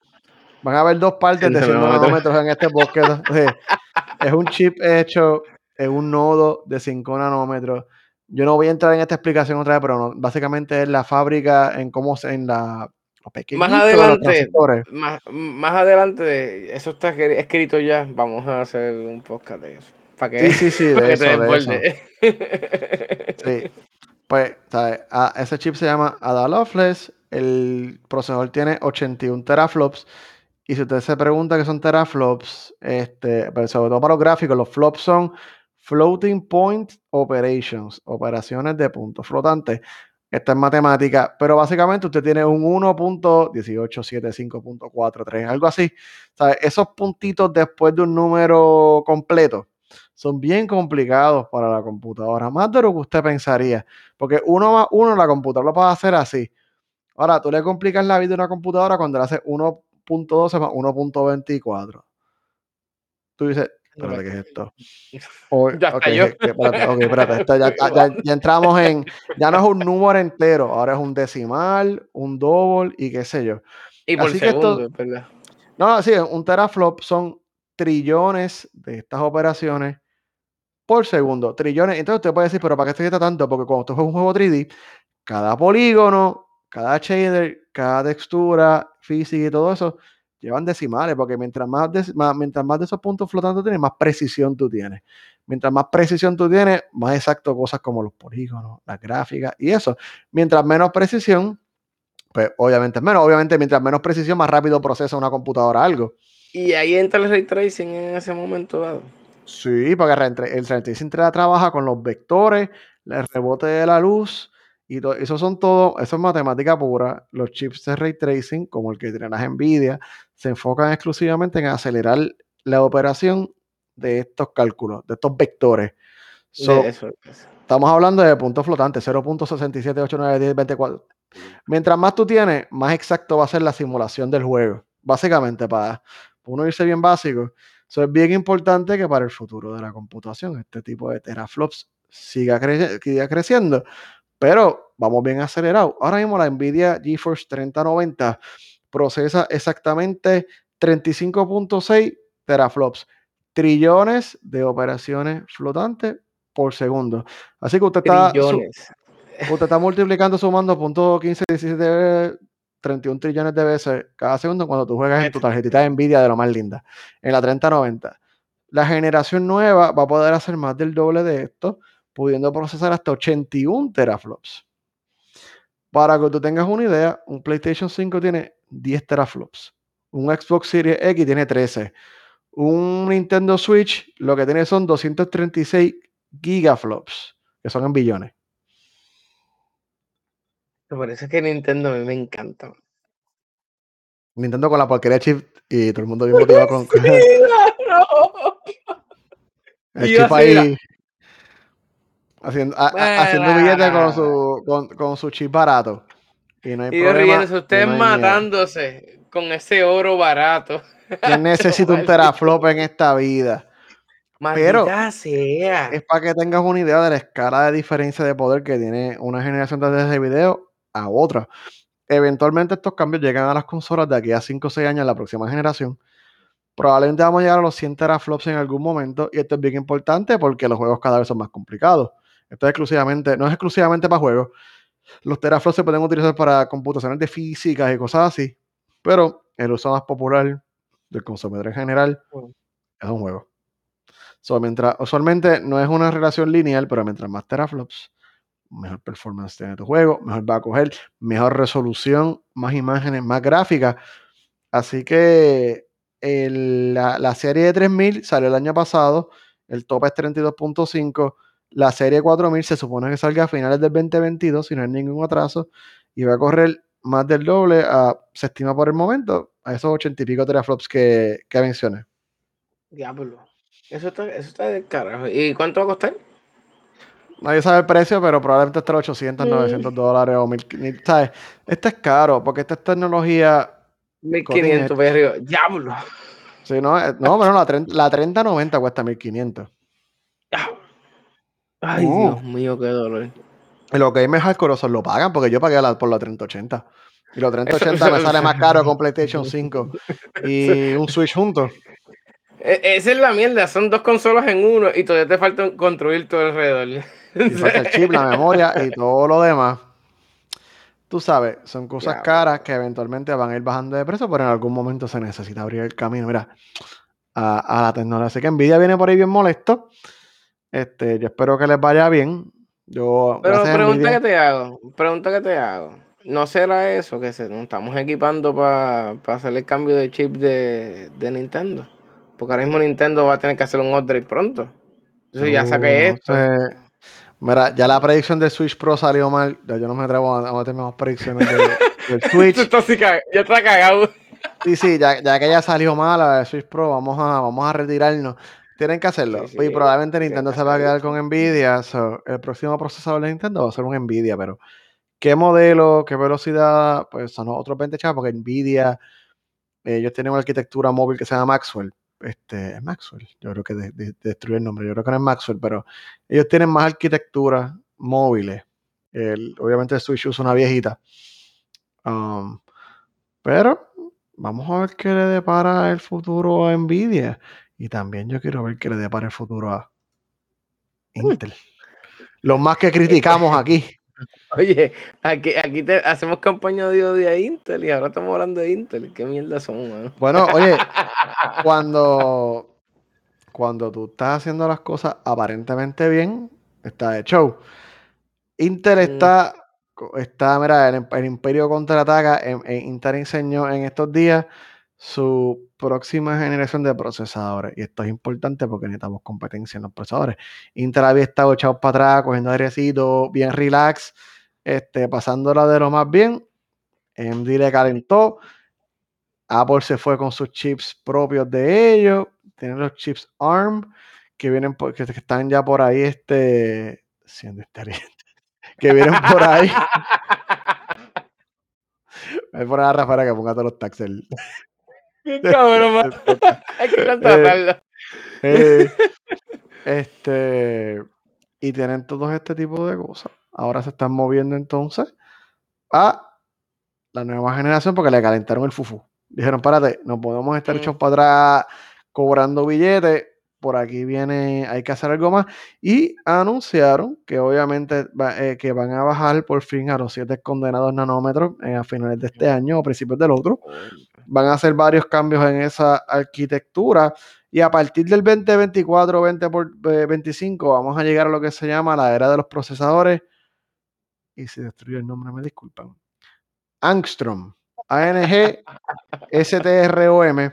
Van a haber dos partes de 100 nanómetros en este bosque. es un chip hecho en un nodo de 5 nanómetros. Yo no voy a entrar en esta explicación otra vez, pero no, básicamente es la fábrica en cómo se, en la más adelante, más, más, adelante, eso está escrito ya. Vamos a hacer un podcast de eso. Para que, sí, sí, sí, de eso, de eso. Sí. Pues, ¿sabes? Ah, ese chip se llama Ada Loveless. El procesador tiene 81 teraflops. Y si usted se pregunta qué son teraflops, este, pero pues, sobre todo para los gráficos, los flops son floating point operations, operaciones de puntos flotantes. Esta es matemática, pero básicamente usted tiene un 1.1875.43, algo así. ¿Sabe? Esos puntitos después de un número completo son bien complicados para la computadora, más de lo que usted pensaría, porque uno más uno la computadora lo puede hacer así. Ahora, tú le complicas la vida a una computadora cuando le haces 1.12 más 1.24. Tú dices, espérate, ¿qué es esto? ya okay, espérate, ya, entramos en, ya no es un número entero, ahora es un decimal, un double y qué sé yo. Y por segundo, ¿verdad? No, sí, un teraflop son trillones de estas operaciones por segundo, trillones. Entonces usted puede decir, pero ¿para qué quita tanto? Porque cuando usted juega un juego 3D, cada polígono, cada shader, cada textura física y todo eso llevan decimales, porque mientras más, de, mientras más de esos puntos flotando tienes, más precisión tú tienes. Mientras más precisión tú tienes, más exacto cosas como los polígonos, las gráficas y eso. Mientras menos precisión, pues obviamente es menos. Obviamente, mientras menos precisión, más rápido procesa una computadora algo. Y ahí entra el ray tracing en ese momento dado. Sí, porque el ray tracing trabaja con los vectores, el rebote de la luz, y eso son todo, eso es matemática pura. Los chips de ray tracing, como el que tienen las Nvidia, se enfocan exclusivamente en acelerar la operación de estos cálculos, de estos vectores. Estamos hablando de puntos flotantes, 0.67891024. Mientras más tú tienes, más exacto va a ser la simulación del juego. Básicamente, para uno irse bien básico. Eso es bien importante que para el futuro de la computación este tipo de teraflops siga, siga creciendo pero vamos bien acelerado. Ahora mismo la Nvidia GeForce 3090 procesa exactamente 35.6 teraflops, trillones de operaciones flotantes por segundo. Así que usted está, usted está multiplicando, sumando punto 15, 17, 31 trillones de veces cada segundo cuando tú juegas en tu tarjetita de Nvidia de lo más linda, en la 3090. La generación nueva va a poder hacer más del doble de esto pudiendo procesar hasta 81 teraflops. Para que tú tengas una idea, un PlayStation 5 tiene 10 teraflops. Un Xbox Series X tiene 13. Un Nintendo Switch lo que tiene son 236 gigaflops, que son en billones. Me parece que Nintendo a mí me encanta. Nintendo con la porquería chip y todo el mundo bien motivado con. El chip ahí. Haciendo, haciendo billetes con su, con, con, su chip barato. Y no hay y problema. ustedes matándose con ese oro barato. ¿Quién necesita un teraflop en esta vida? Pero sea. es para que tengas una idea de la escala de diferencia de poder que tiene una generación de ese video a otra. Eventualmente estos cambios llegan a las consolas de aquí a 5 o 6 años, la próxima generación. Probablemente vamos a llegar a los 100 teraflops en algún momento y esto es bien importante porque los juegos cada vez son más complicados. Esto es exclusivamente, no es exclusivamente para juegos. Los teraflops se pueden utilizar para computaciones de física y cosas así, pero el uso más popular del consumidor en general es un juego. mientras, usualmente no es una relación lineal, pero mientras más teraflops, mejor performance tiene tu juego, mejor va a coger, mejor resolución, más imágenes, más gráficas. Así que la, la, serie de 3000 salió el año pasado, el top es 32.5 la serie 4000 se supone que salga a finales del 2022, si no hay ningún atraso, y va a correr más del doble, a, se estima por el momento, a esos 80 y pico teraflops que, que mencioné. Diablo. Eso está, eso está de carajo. ¿Y cuánto va a costar? nadie sabe el precio, pero probablemente esté 800, 900 dólares o 1000. ¿Sabes? Este es caro porque esta es tecnología. 1500, pero diablo. Sí, no, eh, no, bueno, la, 30, la 3090 cuesta 1500. Ay. Dios mío, qué dolor. Y los gamers hardcore lo pagan porque yo pagué la, por la 3080. Y los 3080 me sale más caro con PlayStation 5 y un Switch juntos. E, esa es la mierda, son dos consolas en uno y todavía te falta construir todo alrededor. Y falta el chip, la memoria y todo lo demás. Tú sabes, son cosas caras que eventualmente van a ir bajando de precio, pero en algún momento se necesita abrir el camino, mira, a, a la tecnología. Así que Nvidia viene por ahí bien molesto. Este, yo espero que les vaya bien. Yo, Pero pregunta que te hago, pregunta que te hago. ¿No será eso que se, nos estamos equipando para hacer el cambio de chip de, Nintendo? Porque ahora mismo Nintendo va a tener que hacer un upgrade pronto. Entonces ya saqué esto. Mira, ya la predicción del Switch Pro salió mal. Yo no me atrevo a, meter más predicciones del Switch. ya está cagado. Sí, sí, ya, ya que ya salió mal la Switch Pro, vamos a, vamos a retirarnos. Tienen que hacerlo. y probablemente Nintendo se va a quedar con Nvidia. el próximo procesador de Nintendo va a ser un Nvidia, pero ¿qué modelo, qué velocidad? Pues son otros 20 chavos, porque Nvidia, ellos tienen una arquitectura móvil que se llama Maxwell. Este, es Maxwell, yo creo que de, destruye el nombre, yo creo que no es Maxwell, pero ellos tienen más arquitectura móviles. obviamente el Switch usa una viejita. Um, pero vamos a ver qué le depara el futuro a Nvidia. Y también yo quiero ver qué le depara el futuro a Intel. Los más que criticamos aquí. Oye, aquí, aquí te hacemos campaña de odio a Intel y ahora estamos hablando de Intel. ¿Qué mierda son, Bueno, oye, cuando, cuando tú estás haciendo las cosas aparentemente bien, está de show. Intel mm. está, está, mira, el, Imperio contraataca. En, Intel enseñó en estos días su próxima generación de procesadores. Y esto es importante porque necesitamos competencia en los procesadores. Intel había estado echado para atrás, cogiendo airecito, bien relax, este, pasándola de lo más bien. AMD le calentó. Apple se fue con sus chips propios de ellos. Tienen los chips ARM que vienen que están ya por ahí este siendo inteligente. Que vienen por ahí. Voy a poner a Rafael que ponga todos los taxes. Cabrón, Hay que contratarlo. Eh, este, y tienen todos este tipo de cosas. Ahora se están moviendo entonces a la nueva generación porque le calentaron el fufu. Dijeron, párate, no podemos estar hechos para atrás cobrando billetes. Por aquí viene, hay que hacer algo más. Y anunciaron que obviamente eh, que van a bajar por fin a los 7 condenados nanómetros eh, a finales de este año o principios del otro van a hacer varios cambios en esa arquitectura y a partir del 2024, 20 por 25 eh, vamos a llegar a lo que se llama la era de los procesadores y si destruye el nombre me disculpan. Angstrom, ANG STROM,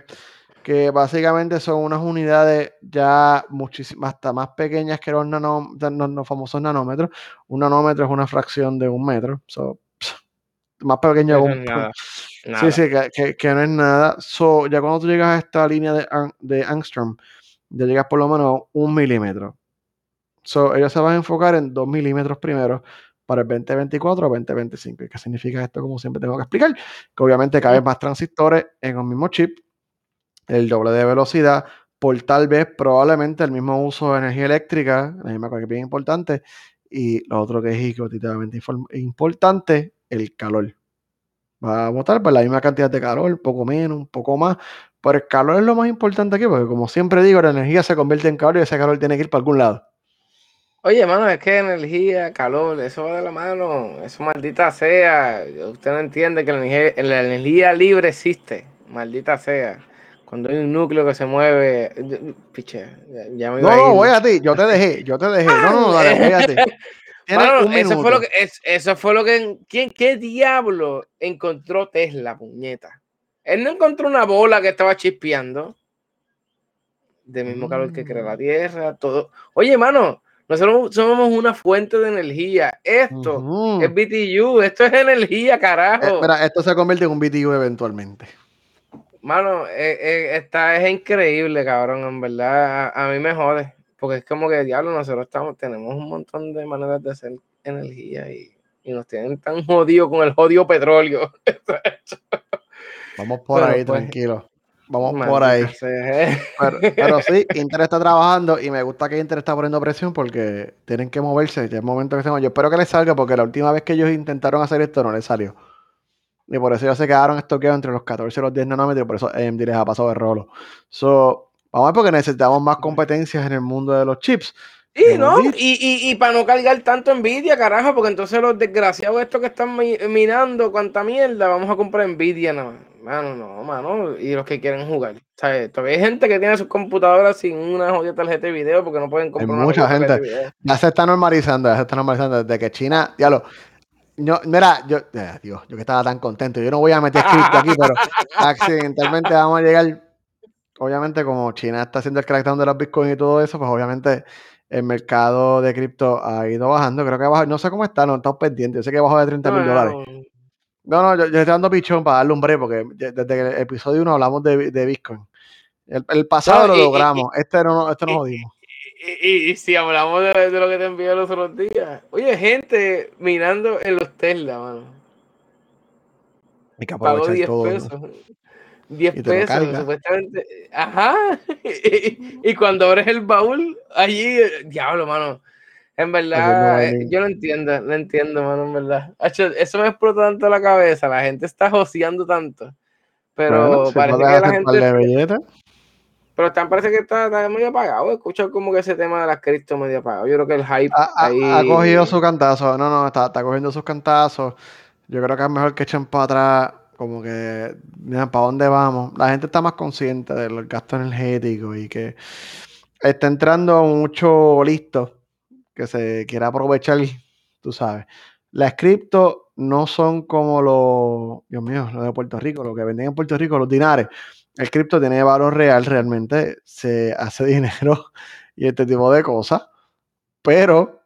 que básicamente son unas unidades ya muchísimas, hasta más pequeñas que los, los famosos nanómetros. Un nanómetro es una fracción de un metro, más pequeño que un, Sí, sí, que, no es nada. So, ya cuando tú llegas a esta línea de, de Angstrom, ya llegas por lo menos un milímetro. So, ellos se van a enfocar en dos milímetros primero para el 2024 o 2025. ¿Y qué significa esto? Como siempre tengo que explicar. Que obviamente caben más transistores en el mismo chip, el doble de velocidad, por tal vez probablemente el mismo uso de energía eléctrica, la misma cosa que es bien importante, y lo otro que es hipotéticamente importante, el calor va a votar por la misma cantidad de calor, poco menos, un poco más. Pero el calor es lo más importante aquí, porque como siempre digo, la energía se convierte en calor y ese calor tiene que ir para algún lado. Oye, mano, es que energía, calor, eso va de la mano, eso maldita sea. Usted no entiende que la energía, libre existe, maldita sea. Cuando hay un núcleo que se mueve, piche, ya me No, no, voy a ti, yo te dejé, yo te dejé. No, no, no, dale, voy a ti. eso, fue lo que, eso fue lo que. ¿quién, ¿Qué diablo encontró Tesla, puñeta? Él no encontró una bola que estaba chispeando. De mismo calor que crea la mm. Tierra, todo. Oye, mano, nosotros somos una fuente de energía. Esto es BTU, esto es energía, carajo. Espera, esto se convierte en un BTU eventualmente. Mano, eh, eh, esta es increíble, cabrón, en verdad. A, a, mí me jode. Porque es como que, diablo, nosotros estamos, tenemos un montón de maneras de hacer energía y, y nos tienen tan jodidos con el jodido petróleo. Vamos por ahí, pues, tranquilo. Vamos por ahí. Pero, sí, Inter está trabajando y me gusta que Inter está poniendo presión porque tienen que moverse. Ya es momento que se Yo espero que les salga porque la última vez que ellos intentaron hacer esto no les salió. Y por eso ya se quedaron estoqueados entre los 14 y los 10 nanómetros. Por eso AMD les ha pasado de rolo. So, vamos a ver porque necesitamos más competencias en el mundo de los chips. Sí, ¿no? Y, y, y, para no cargar tanto envidia, carajo, porque entonces los desgraciados estos que están minando cuánta mierda, vamos a comprar envidia nada más. Mano, no, mano. Y los que quieren jugar. ¿sabes? Todavía hay gente que tiene sus computadoras sin una jodida tarjeta de video porque no pueden comprar hay mucha gente. Ya se está normalizando, ya se está normalizando. Desde que China, diablo. No, mira, yo, eh, Dios, yo que estaba tan contento. Yo no voy a meter script aquí, pero accidentalmente vamos a llegar. Obviamente, como China está haciendo el crackdown de los bitcoins y todo eso, pues obviamente el mercado de cripto ha ido bajando. Creo que bajado, no sé cómo está, no estamos pendientes. Yo sé que bajó de 30 mil dólares. No, no, yo, estoy dando pichón para darle un break, porque desde el episodio 1 hablamos de, de Bitcoin. El, pasado lo logramos, este no, este no jodimos. Y, si hablamos de, lo que te envié los otros días. Oye, gente mirando en los Tesla, mano. Hay que Pagó 10 todo, pesos. 10 pesos, supuestamente. Ajá. y, cuando abres el baúl, allí, diablo, mano. En verdad, eh, yo no entiendo, no entiendo, mano, en verdad. Eso me explota tanto la cabeza, la gente está joseando tanto. Pero parece que la gente. Pero están, parece que está, medio apagado. Escucho como que ese tema de las cripto medio apagado. Yo creo que el hype ha, ahí... ha, cogido su cantazo. No, no, está, está cogiendo sus cantazos. Yo creo que es mejor que echen para atrás. Como que, mira, ¿para dónde vamos? La gente está más consciente del gasto energético y que está entrando mucho listo que se quiera aprovechar, tú sabes. Las cripto no son como los, Dios mío, los de Puerto Rico, lo que venden en Puerto Rico, los dinares. El cripto tiene valor real, realmente se hace dinero y este tipo de cosas, pero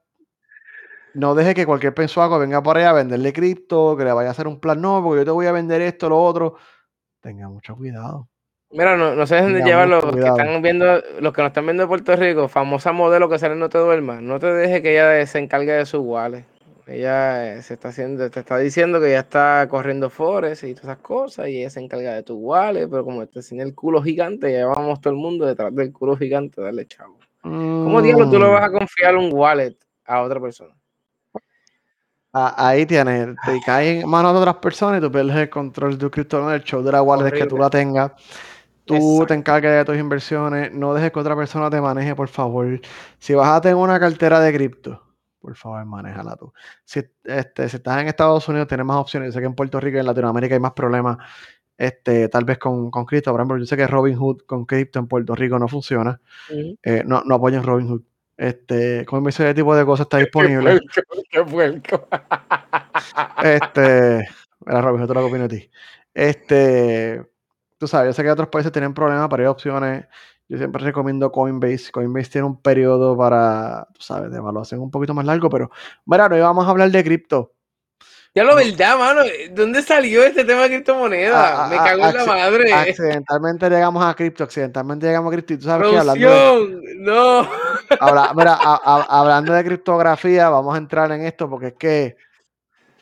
no deje que cualquier pensuaco venga por ahí a venderle cripto, que le vaya a hacer un plan, no, porque yo te voy a vender esto, lo otro. Tenga mucho cuidado. Mira, no, no sé dónde llevar los que están viendo, los que nos están viendo de Puerto Rico, famosa modelo que sale No Te Duermas. No te deje que ella se encargue de sus wallets. Ella eh, se está haciendo, te está diciendo que ya está corriendo forex y todas esas cosas, y ella se encarga de tus wallets, pero como te tiene el culo gigante, ya vamos todo el mundo detrás del culo gigante, dale chavo. ¿Cómo diablos tú le vas a mm. confiar un wallet a otra persona? Ahí tienes, te cae en manos de otras personas y tú pierdes el control de tu cripto, el show de la wallet es que tú la tengas. Tú te encargues de tus inversiones, no dejes que otra persona te maneje, por favor. Si vas a tener una cartera de cripto, por favor, manéjala tú. Si, este, si estás en Estados Unidos, tienes más opciones. Yo sé que en Puerto Rico y en Latinoamérica hay más problemas, este, tal vez con, con cripto. Por ejemplo, yo sé que Robinhood con cripto en Puerto Rico no funciona. Eh, no, no apoyen Robinhood. Este, con ese tipo de cosas está disponible. Qué qué Este, era Robinhood, te lo opino a ti. Este, tú sabes, yo sé que otros países tienen problemas, pero hay opciones. Yo siempre recomiendo Coinbase. Coinbase tiene un periodo para, tú sabes, de evaluación un poquito más largo, pero bueno, hoy vamos a hablar de cripto. Ya lo verdad, mano. ¿Dónde salió este tema de criptomonedas? Me cago en la madre. Accidentalmente llegamos a cripto, accidentalmente llegamos a cripto. tú sabes que hablando de, no. Mira, hablando de criptografía, vamos a entrar en esto porque es que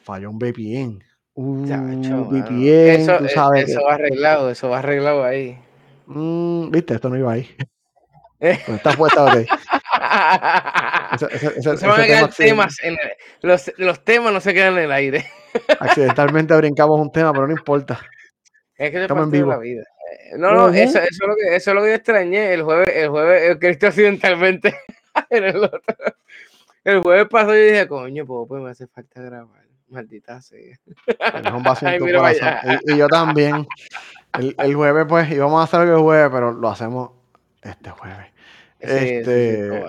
falló un VPN. Uh, VPN, eso, tú sabes eso va arreglado, eso va arreglado ahí. Mm, Viste, esto no iba ahí. Pues está puesta, ok. se van a quedar temas en los, los, temas no se quedan en el aire. Accidentalmente brincamos un tema, pero no importa. Es que Estamos en vivo. la vida. No, no, eso, eso, es lo que, eso es lo que yo extrañé. El jueves, el jueves, el Cristo accidentalmente en el otro. El jueves pasó y dije, coño, pues, pues me hace falta grabar. Maldita sea. Y, y, yo también. El, el, jueves, pues, íbamos a hacer el jueves, pero lo hacemos este jueves. este.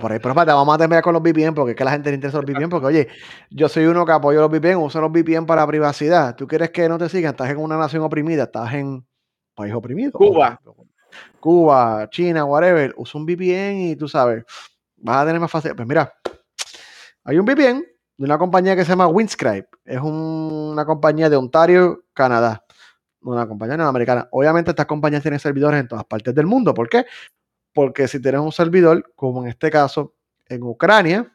por ahí, pero vamos a terminar con los VPN porque es que la gente le interesa los VPN. Porque, oye, yo soy uno que apoyo los VPN, uso los VPN para privacidad. ¿Tú quieres que no te sigan? Estás en una nación oprimida, estás en país oprimido. Cuba. Cuba, China, whatever. Usa un VPN y tú sabes, vas a tener más fácil. Pues mira, hay un VPN de una compañía que se llama Windscribe. Es una compañía de Ontario, Canadá. Una compañía norteamericana. Obviamente estas compañías tienen servidores en todas partes del mundo. ¿Por qué? porque si tienes un servidor, como en este caso en Ucrania,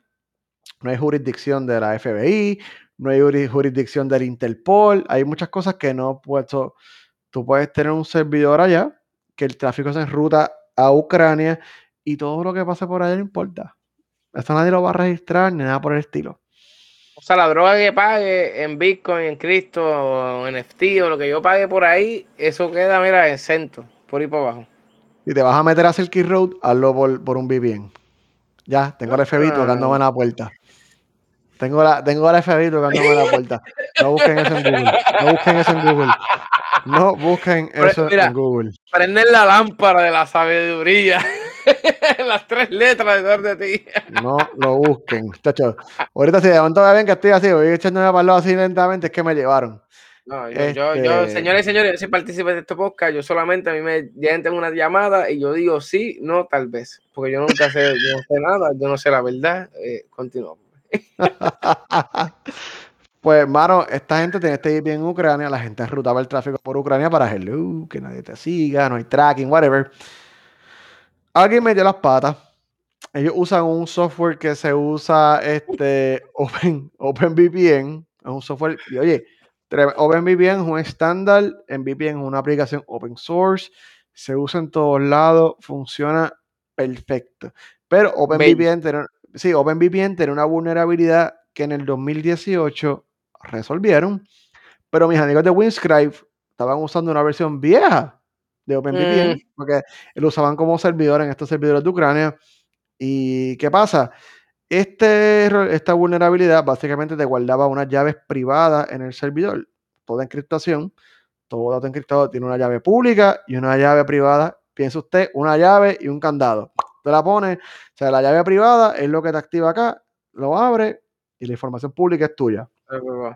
no hay jurisdicción de la FBI, no hay jurisdicción del Interpol, hay muchas cosas que no puesto. Tú puedes tener un servidor allá, que el tráfico se enruta a Ucrania y todo lo que pase por allá no importa. Eso nadie lo va a registrar ni nada por el estilo. O sea, la droga que pague en Bitcoin, en Cristo, en NFT o lo que yo pague por ahí, eso queda, mira, exento, por ahí por abajo. Si te vas a meter a Silky Road, hazlo por, un VPN. Ya, tengo el FBI tocándome en la puerta. Tengo la, tengo el FBI tocándome en la puerta. No busquen eso en Google. No busquen eso en Google. No busquen eso en Google. Prenden la lámpara de la sabiduría. Las tres letras detrás de ti. No lo busquen. Tacho. Ahorita si momento bien que estoy así, voy echándome para el lado así lentamente, es que me llevaron. No, yo, yo, este señores y señores, si participo de este podcast, yo solamente a mí me llegan una llamada y yo digo sí, no, tal vez. Porque yo nunca sé, yo no sé nada, yo no sé la verdad. Eh, continuamos. pues, mano, esta gente tiene este IP en Ucrania, la gente enrutaba el tráfico por Ucrania para hello, que nadie te siga, no hay tracking, whatever. Alguien metió las patas. Ellos usan un software que se usa este Open, OpenVPN. Es un software. Y oye, OpenVPN es un estándar. En VPN es una aplicación open source. Se usa en todos lados. Funciona perfecto. Pero OpenVPN tiene, sí, OpenVPN tiene una vulnerabilidad que en el 2018 resolvieron. Pero mis amigos de Winscribe estaban usando una versión vieja de OpenVPN, mm. porque lo usaban como servidor en estos servidores de Ucrania. ¿Y qué pasa? Este, esta vulnerabilidad básicamente te guardaba unas llaves privadas en el servidor, toda encriptación, todo dato encriptado tiene una llave pública y una llave privada. Piensa usted, una llave y un candado. Te la pone, o sea, la llave privada es lo que te activa acá, lo abre y la información pública es tuya.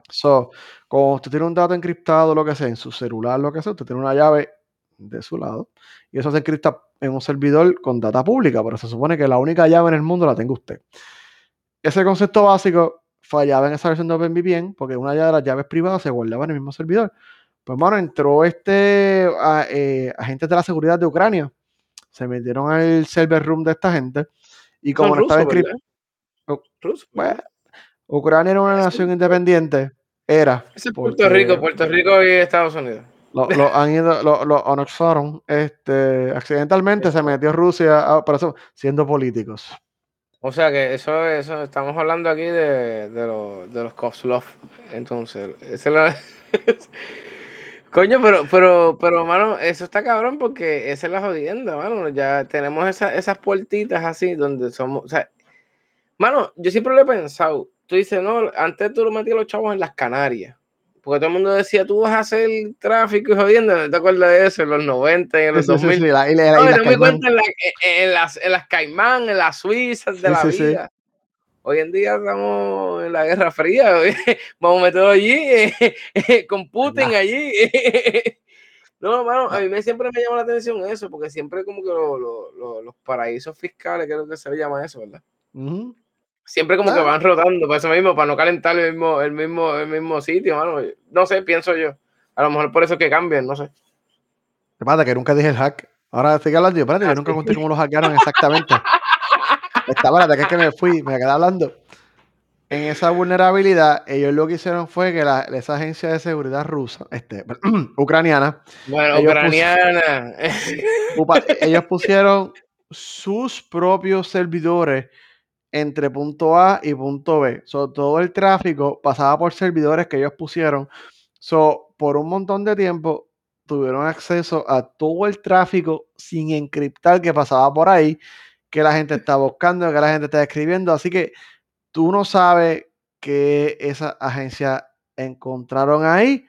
So, como usted tiene un dato encriptado, lo que sea, en su celular, lo que sea, usted tiene una llave de su lado. Y eso se encripta en un servidor con data pública, pero se supone que la única llave en el mundo la tenga usted. Ese concepto básico fallaba en esa versión de OpenVPN porque una de las llaves privadas se guardaba en el mismo servidor. Pues bueno, entró este eh, agente de la seguridad de Ucrania. Se metieron al server room de esta gente. Y como no estaba encriptado. Ucrania era una nación independiente. Era. Es Puerto Rico, Puerto Rico y Estados Unidos. Lo, han ido, lo, lo anexaron, este, accidentalmente se metió Rusia, a, eso, siendo políticos. O sea que eso, eso estamos hablando aquí de, de, de los Kozlov. Entonces, esa es la... Coño, pero, pero, pero, mano, eso está cabrón porque esa es la jodienda, mano. Ya tenemos esas puertitas así donde somos. O sea, mano, yo siempre lo he pensado. Tú dices, no, antes tú lo metías los chavos en las Canarias. Porque todo el mundo decía, tú vas a hacer tráfico y jodiendo. ¿Te acuerdas de eso? En los 90 y en los 2000. Sí, la, no, me cuenta en, las, en las Caimán, en las Suizas de la vida. Hoy en día estamos en la Guerra Fría. Vamos a meterlo allí, con Putin allí. No, mano, a mí me, siempre me llama la atención eso, porque siempre como que los paraísos fiscales, creo que se le llama eso, ¿verdad? Siempre como que van rotando, por eso mismo, para no calentar el mismo, el mismo, el mismo sitio, mano. No sé, pienso yo. A lo mejor por eso que cambien, no sé. ¿Qué pasa? Que nunca dije el hack. Ahora estoy hablando yo, espérate, yo nunca conté cómo lo hackearon exactamente. Esta de que es que me fui, me quedé hablando. En esa vulnerabilidad, ellos lo que hicieron fue que la, esa agencia de seguridad rusa, este, ucraniana. Bueno, ucraniana. ellos pusieron sus propios servidores entre punto A y punto B. So, todo el tráfico pasaba por servidores que ellos pusieron. So, por un montón de tiempo tuvieron acceso a todo el tráfico sin encriptar que pasaba por ahí, que la gente está buscando, que la gente está escribiendo. Así que tú no sabes qué esa agencia encontraron ahí,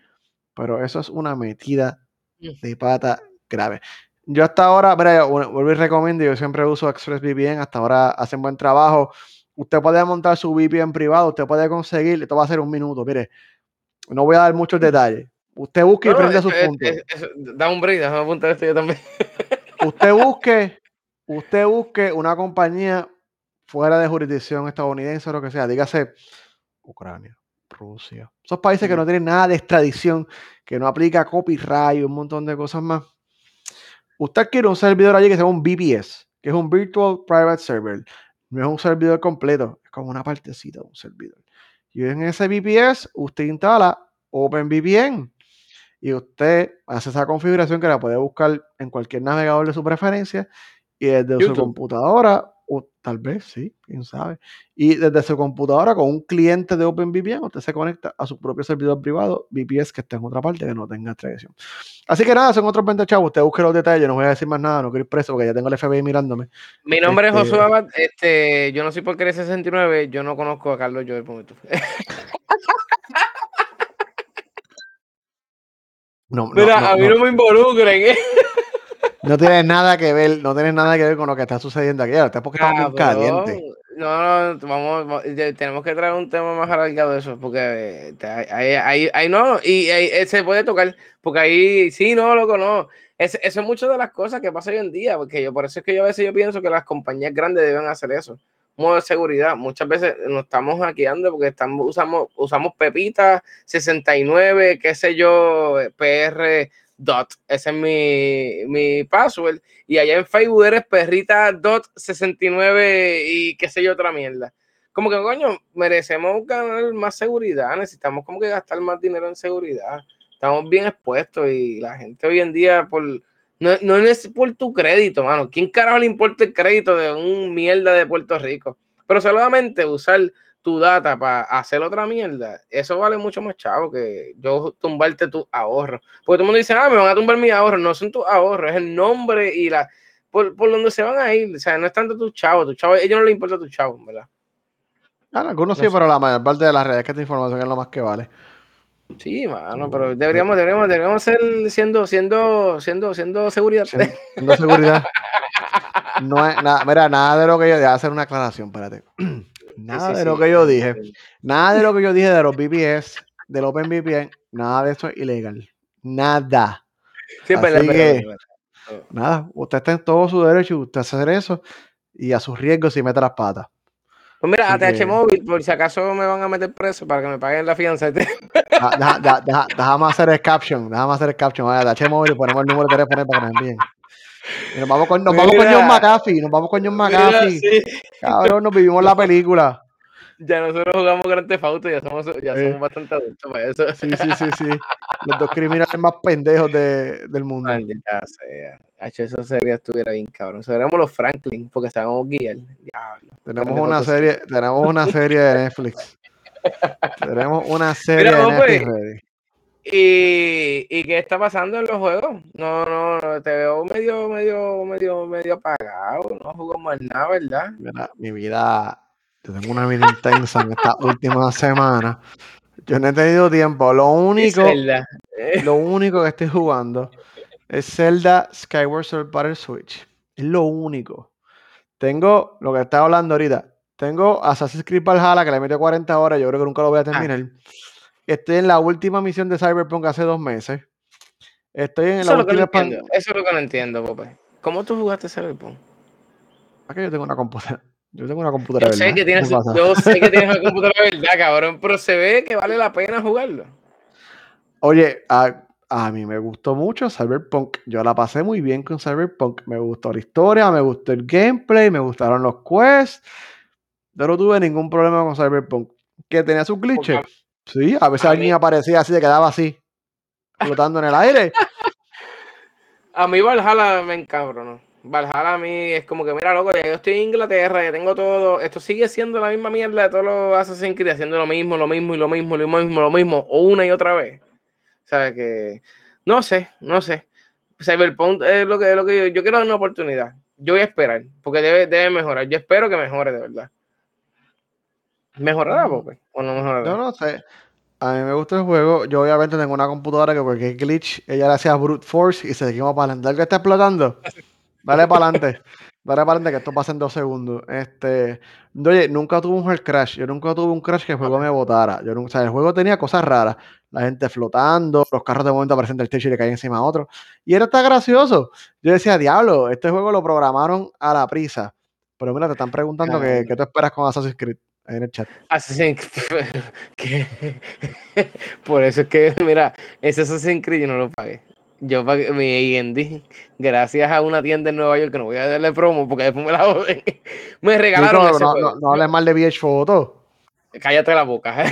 pero eso es una metida mm. de pata grave. Yo hasta ahora, mira, vuelvo y recomiendo, yo siempre uso ExpressVPN, hasta ahora hacen buen trabajo. Usted puede montar su VPN privado, usted puede conseguir, esto va a ser un minuto, mire, no voy a dar muchos detalles. Usted busque y prende sus puntos. da un break, déjame apuntar esto yo también. usted busque, usted busque una compañía fuera de jurisdicción estadounidense o lo que sea, dígase Ucrania, Rusia. Esos países que no tienen nada de extradición, que no aplica copyright y un montón de cosas más Usted quiere un servidor allí que sea un VPS, que es un Virtual Private Server. No es un servidor completo, es como una partecita de un servidor. Y en ese VPS usted instala OpenVPN y usted hace esa configuración que la puede buscar en cualquier navegador de su preferencia y desde su computadora, o tal vez, sí, quién sabe, y desde su computadora con un cliente de OpenVPN, usted se conecta a su propio servidor privado, VPS que está en otra parte que no tenga extracción. Así que nada, son otros 20 chavos, usted busque los detalles, no voy a decir más nada, no quiero ir preso porque ya tengo el FBI mirándome. Mi nombre es Josué este Abad, este, yo no soy por querer 69, yo no conozco a Carlos Joel No, Mira, a mí no, me involucren. ¿eh? No tiene nada que ver, no tiene nada que ver con lo que está sucediendo aquí. Está porque estamos muy calientes. No, no, vamos, tenemos que traer un tema más alargado de eso, porque ahí, ahí, no, y eh, se puede tocar, porque ahí sí, no, loco, no. eso es muchas de las cosas que pasa hoy en día, porque yo por eso es que yo a veces yo pienso que las compañías grandes deben hacer eso modo de seguridad. Muchas veces nos estamos hackeando porque estamos, usamos, usamos Pepita 69, qué sé yo, PR dot. Ese es mi, mi password. Y allá en Facebook eres perrita dot 69 y qué sé yo, otra mierda. Como que, coño, merecemos ganar más seguridad. Necesitamos como que gastar más dinero en seguridad. Estamos bien expuestos y la gente hoy en día por no, no es por tu crédito, mano. ¿Quién carajo le importa el crédito de un mierda de Puerto Rico? Pero solamente usar tu data para hacer otra mierda, eso vale mucho más chavo que yo tumbarte tu ahorro. Porque todo el mundo dice, ah, me van a tumbar mi ahorro. No son tus ahorros, es el nombre y la. Por, por donde se van a ir. O sea, no es tanto tu chavo. Tu chavo, a ellos no les importa tu chavo, ¿verdad? Claro, algunos sí, pero la mayor parte de las redes que esta información es lo más que vale. Sí, mano, pero deberíamos, deberíamos, deberíamos ser siendo, siendo, siendo, siendo seguridad. Siendo, seguridad. No es nada, mira, nada de lo que yo dije, hacer una aclaración, espérate. Nada de lo que yo dije, nada de lo que yo dije de los VPS, del OpenVPN, nada de eso es ilegal. Nada. Sí, Así que, nada, usted está en todo su derecho, usted hacer eso y a sus riesgos y mete las patas. Pues mira, ATH móvil, por si acaso me van a meter preso para que me paguen la fianza. Ah, déjame hacer el caption, déjame hacer el caption. ATH móvil y ponemos el número de teléfono para que envíen. Nos vamos con, nos vamos con John McAfee, nos vamos con John McAfee. Cabrón, nos vivimos la película. Ya nosotros jugamos Grand Theft Auto, ya somos, ya somos bastante adultos para eso. Sí, sí, sí, sí. Los dos criminales más pendejos de, del mundo. Ya sea. H, eso sería estuviera bien cabrón. Seríamos los Franklin, porque sabemos guiar. Diablo. Tenemos una serie, tenemos una serie de Netflix. tenemos una serie de Netflix ready. ¿Y, ¿Y qué está pasando en los juegos? No, no, te veo medio, medio, medio, medio apagado. No juego más nada, ¿verdad? Mira, mi vida, yo tengo una vida intensa en esta última semana. Yo no he tenido tiempo. Lo único, lo único que estoy jugando es Zelda Skyward Sword para el Switch. Es lo único. Tengo lo que estaba hablando ahorita. Tengo Assassin's Creed Valhalla que le metió 40 horas. Yo creo que nunca lo voy a ah. Estoy en la última misión de Cyberpunk hace dos meses. Estoy en Eso la última. Eso es lo que no entiendo, Pope. ¿Cómo tú jugaste Cyberpunk? Aquí yo tengo una computadora. Yo tengo una computadora. Yo sé, que tienes, yo sé que tienes una computadora de verdad, cabrón, pero se ve que vale la pena jugarlo. Oye, a, a mí me gustó mucho Cyberpunk. Yo la pasé muy bien con Cyberpunk. Me gustó la historia, me gustó el gameplay, me gustaron los quests. Yo no tuve ningún problema con Cyberpunk. Que tenía sus glitches. Sí, a veces alguien aparecía así, se quedaba así, flotando en el aire. A mí Valhalla me encabronó. Valhalla a mí es como que, mira, loco, ya yo estoy en Inglaterra, ya tengo todo. Esto sigue siendo la misma mierda de todos los Assassin's Creed, haciendo lo mismo, lo mismo y lo mismo, lo mismo, lo mismo, o una y otra vez. ¿Sabes? Que no sé, no sé. Cyberpunk es lo que, es lo que yo, yo, quiero dar una oportunidad. Yo voy a esperar, porque debe, debe mejorar. Yo espero que mejore de verdad. ¿Mejorará, Pope? ¿O no mejorará? Yo no sé. A mí me gusta el juego. Yo obviamente tengo una computadora que porque es glitch, ella le hacía brute force y se seguimos para adelante. ¿El que está explotando? Dale para adelante. Dale para adelante que esto pasa en dos segundos. Este, oye, nunca tuve un hard crash. Yo nunca tuve un crash que el juego me botara. Yo nunca, o sea, el juego tenía cosas raras. La gente flotando, los carros de momento aparecen del techo y le caen encima a otro. Y era tan gracioso. Yo decía, diablo, este juego lo programaron a la prisa. Pero mira, te están preguntando qué tú esperas con Assassin's Creed en el chat. Assassin's Creed. Por eso es que, mira, ese Assassin's Creed yo no lo pagué. Yo pagué mi AD, gracias a una tienda en Nueva York que no voy a darle promo porque después me la joden. Me regalaron ese no, juego. no, no hables mal de VH Photo. Cállate la boca.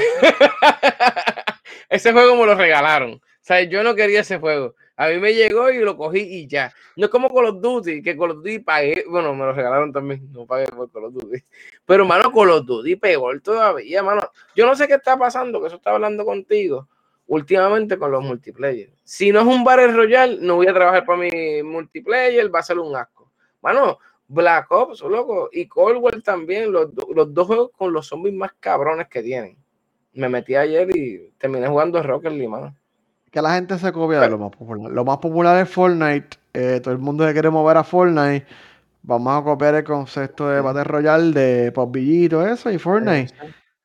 ese juego me lo regalaron. Sea, yo no quería ese juego. A mí me llegó y lo cogí y ya. No es como Call of Duty, que Call of Duty pagué. Bueno, me lo regalaron también. No pagué por Call of Duty. Pero, mano, Call of Duty peor todavía, mano. Yo no sé qué está pasando, que eso estaba hablando contigo últimamente con los multiplayer. Si no es un Battle Royale, no voy a trabajar para mi multiplayer, va a ser un asco. Mano, Black Ops, loco, y Cold War también, los, los dos juegos con los zombies más cabrones que tienen. Me metí ayer y terminé jugando Rocket League, mano. Que la gente se copia de lo más popular. Lo más popular es Fortnite. Eh, todo el mundo se quiere mover a Fortnite. Vamos a copiar el concepto de Battle Royale, de PUBG y todo eso, y Fortnite.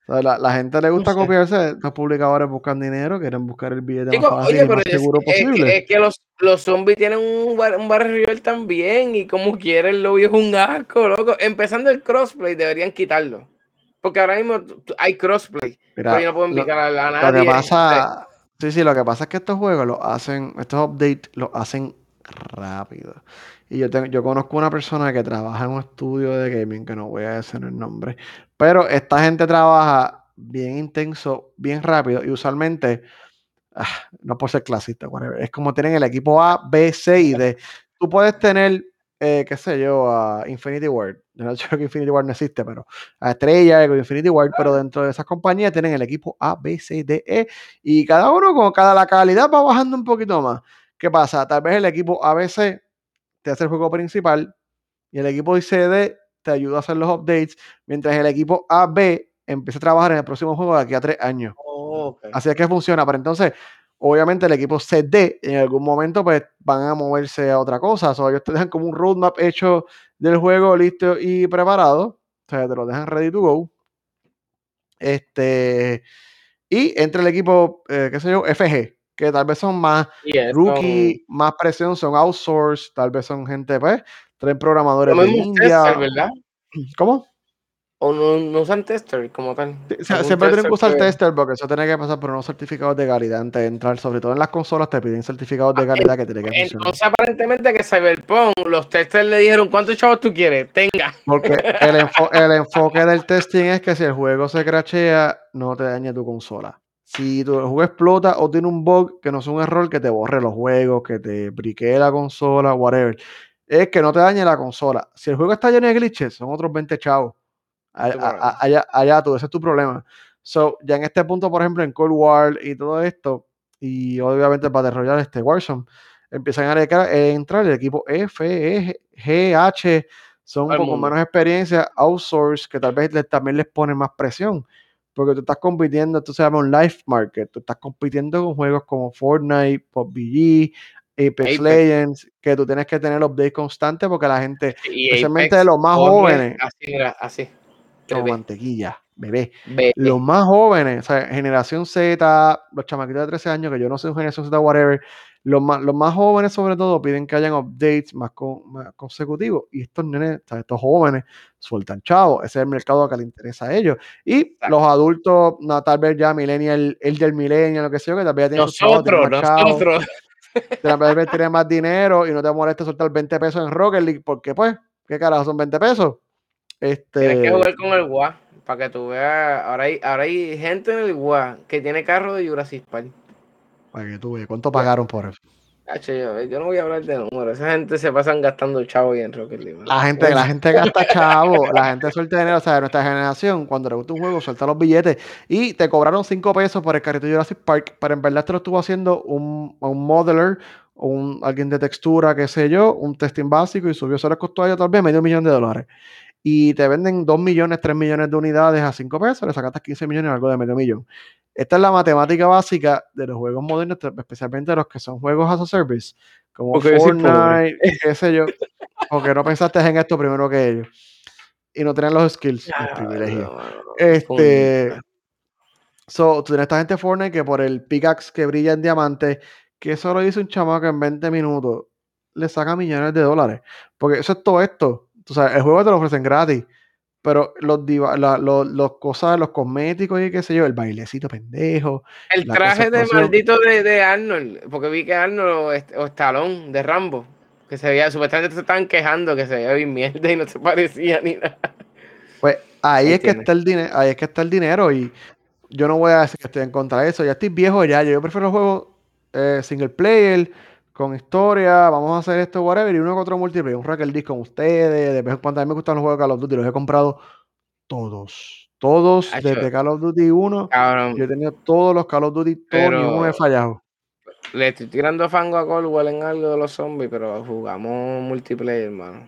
O sea, la, la, gente le gusta No sé. copiarse. Los publicadores buscan dinero, quieren buscar el billete Chico, más fácil oye, y más seguro es posible. es que los, los zombies tienen un, bar, un Royale también y como quieren lo es un asco, loco. Empezando el crossplay, deberían quitarlo. Porque ahora mismo hay crossplay. Mira, pero yo no puedo lo, invitar a, a lo nadie. que pasa, sí, sí, lo que pasa es que estos juegos los hacen, estos updates los hacen rápido. Y yo, tengo, yo conozco una persona que trabaja en un estudio de gaming, que no voy a decir el nombre, pero esta gente trabaja bien intenso, bien rápido, y usualmente, ah, no por ser clasista, es como tienen el equipo A, B, C y D. Tú puedes tener, eh, qué sé yo, a Infinity Ward. Yo no sé que Infinity Ward no existe, pero a Estrella, Infinity Ward, pero dentro de esas compañías tienen el equipo A, B, C, D, E, y cada uno con cada la calidad va bajando un poquito más. ¿Qué pasa? Tal vez el equipo ABC te hace el juego principal y el equipo CD te ayuda a hacer los updates, mientras el equipo AB empieza a trabajar en el próximo juego de aquí a tres años. Oh, okay. Así es que funciona. Pero entonces, obviamente, el equipo CD en algún momento pues van a moverse a otra cosa. O sea, ellos te dejan como un roadmap hecho del juego listo y preparado. O sea, te lo dejan ready to go. Este. Y entre el equipo, eh, qué sé yo, FG, que tal vez son más yeah, rookie, son... más presión, son outsourced, tal vez son gente, pues, traen programadores de India. ¿Cómo? O no, no, usan tester como tal. Sí, siempre tienen que usar que... tester porque eso tiene que pasar por unos certificados de calidad antes de entrar. Sobre todo en las consolas te piden certificados de calidad que tienen que Entonces, funcionar. Entonces, aparentemente que Cyberpunk, los testers le dijeron, ¿cuántos chavos tú quieres? Tenga. Porque el, enfo el enfoque del testing es que si el juego se crachea, no te dañe tu consola. Si tu juego explota o tiene un bug que no es un error que te borre los juegos, que te briquee la consola, whatever, es que no te dañe la consola. Si el juego está lleno de glitches, son otros 20 chavos. Allá, allá, allá tú, ese es tu problema. So, ya en este punto, por ejemplo, en Cold War y todo esto, y obviamente para desarrollar este Warzone, empiezan a entrar el equipo F, E, G, H, son un poco menos experiencia, outsource, que tal vez les, también les pone más presión, porque tú estás compitiendo, esto se llama un life market, tú estás compitiendo con juegos como Fortnite, PUBG, Apex, Apex, Legends, que tú tienes que tener update constante porque la gente, y especialmente Apex, de los más jóvenes, así, era, así. Como mantequilla, bebé. bebé. Los más jóvenes, o sea, generación Z, los chamaquitos de 13 años, que yo no sé generación Z, whatever, los más, los más jóvenes sobre todo piden que hayan updates más, con, más consecutivos. Y estos nenes, o sea, estos jóvenes sueltan chavos, ese es el mercado que le interesa a ellos. Y Exacto. los adultos, no, tal vez ya millennial, el del millennial, lo que sea, que tal vez ya tienen nosotros, chavos, nosotros. Tiene más dinero y no te molesta soltar 20 pesos en Rocket League, porque pues, ¿qué carajo son 20 pesos? Este... Tienes que jugar con el WA para que tú veas. Ahora hay, ahora hay gente en el WA que tiene carro de Jurassic Park. Para que tú veas. ¿Cuánto pagaron por eso? Yo, yo, no voy a hablar de números. Esa gente se pasan gastando chavo y en Rocket League. La gente, la gente gasta chavo. la gente suelta dinero. O sea, de nuestra generación, cuando le gusta un juego, suelta los billetes. Y te cobraron 5 pesos por el carrito de Jurassic Park. Pero en verdad te lo estuvo haciendo un, un modeler un, alguien de textura, qué sé yo, un testing básico y subió, eso les costó a ellos tal vez medio millón de dólares. Y te venden 2 millones, 3 millones de unidades a 5 pesos, le sacaste 15 millones, algo de medio millón. Esta es la matemática básica de los juegos modernos, especialmente los que son juegos as a service, como porque Fortnite, qué sé yo, porque no pensaste en esto primero que ellos. Y no tenían los skills, los privilegios. No, no, no, este. So, tú tienes esta gente Fortnite que por el pickaxe que brilla en diamante, que eso lo hizo un chamaco en 20 minutos, le saca millones de dólares. Porque eso es todo esto. Tú sabes, el juego te lo ofrecen gratis, pero los, diva- la- los, los cosas, los cosméticos y qué sé yo, el bailecito pendejo. El traje de maldito de, de Arnold, porque vi que Arnold o, Stallone de Rambo, que se veía, supuestamente se estaban quejando que se veía bien mierda y no se parecía ni nada. Pues ahí es que está el dinero, ahí es que está el dinero y yo no voy a decir que estoy en contra de eso, ya estoy viejo ya, yo prefiero los juegos eh, single player, con historia, vamos a hacer esto, whatever, y uno que otro multiplayer, un Racket Disc con ustedes, de vez en cuando a mí me gustan los juegos de Call of Duty, los he comprado todos, todos, desde Call of Duty 1, Cabrón, yo he tenido todos los Call of Duty, todos, ni uno he Pero- fallado. le estoy tirando fango a Coldwell en algo de los zombies, pero jugamos multiplayer, hermano.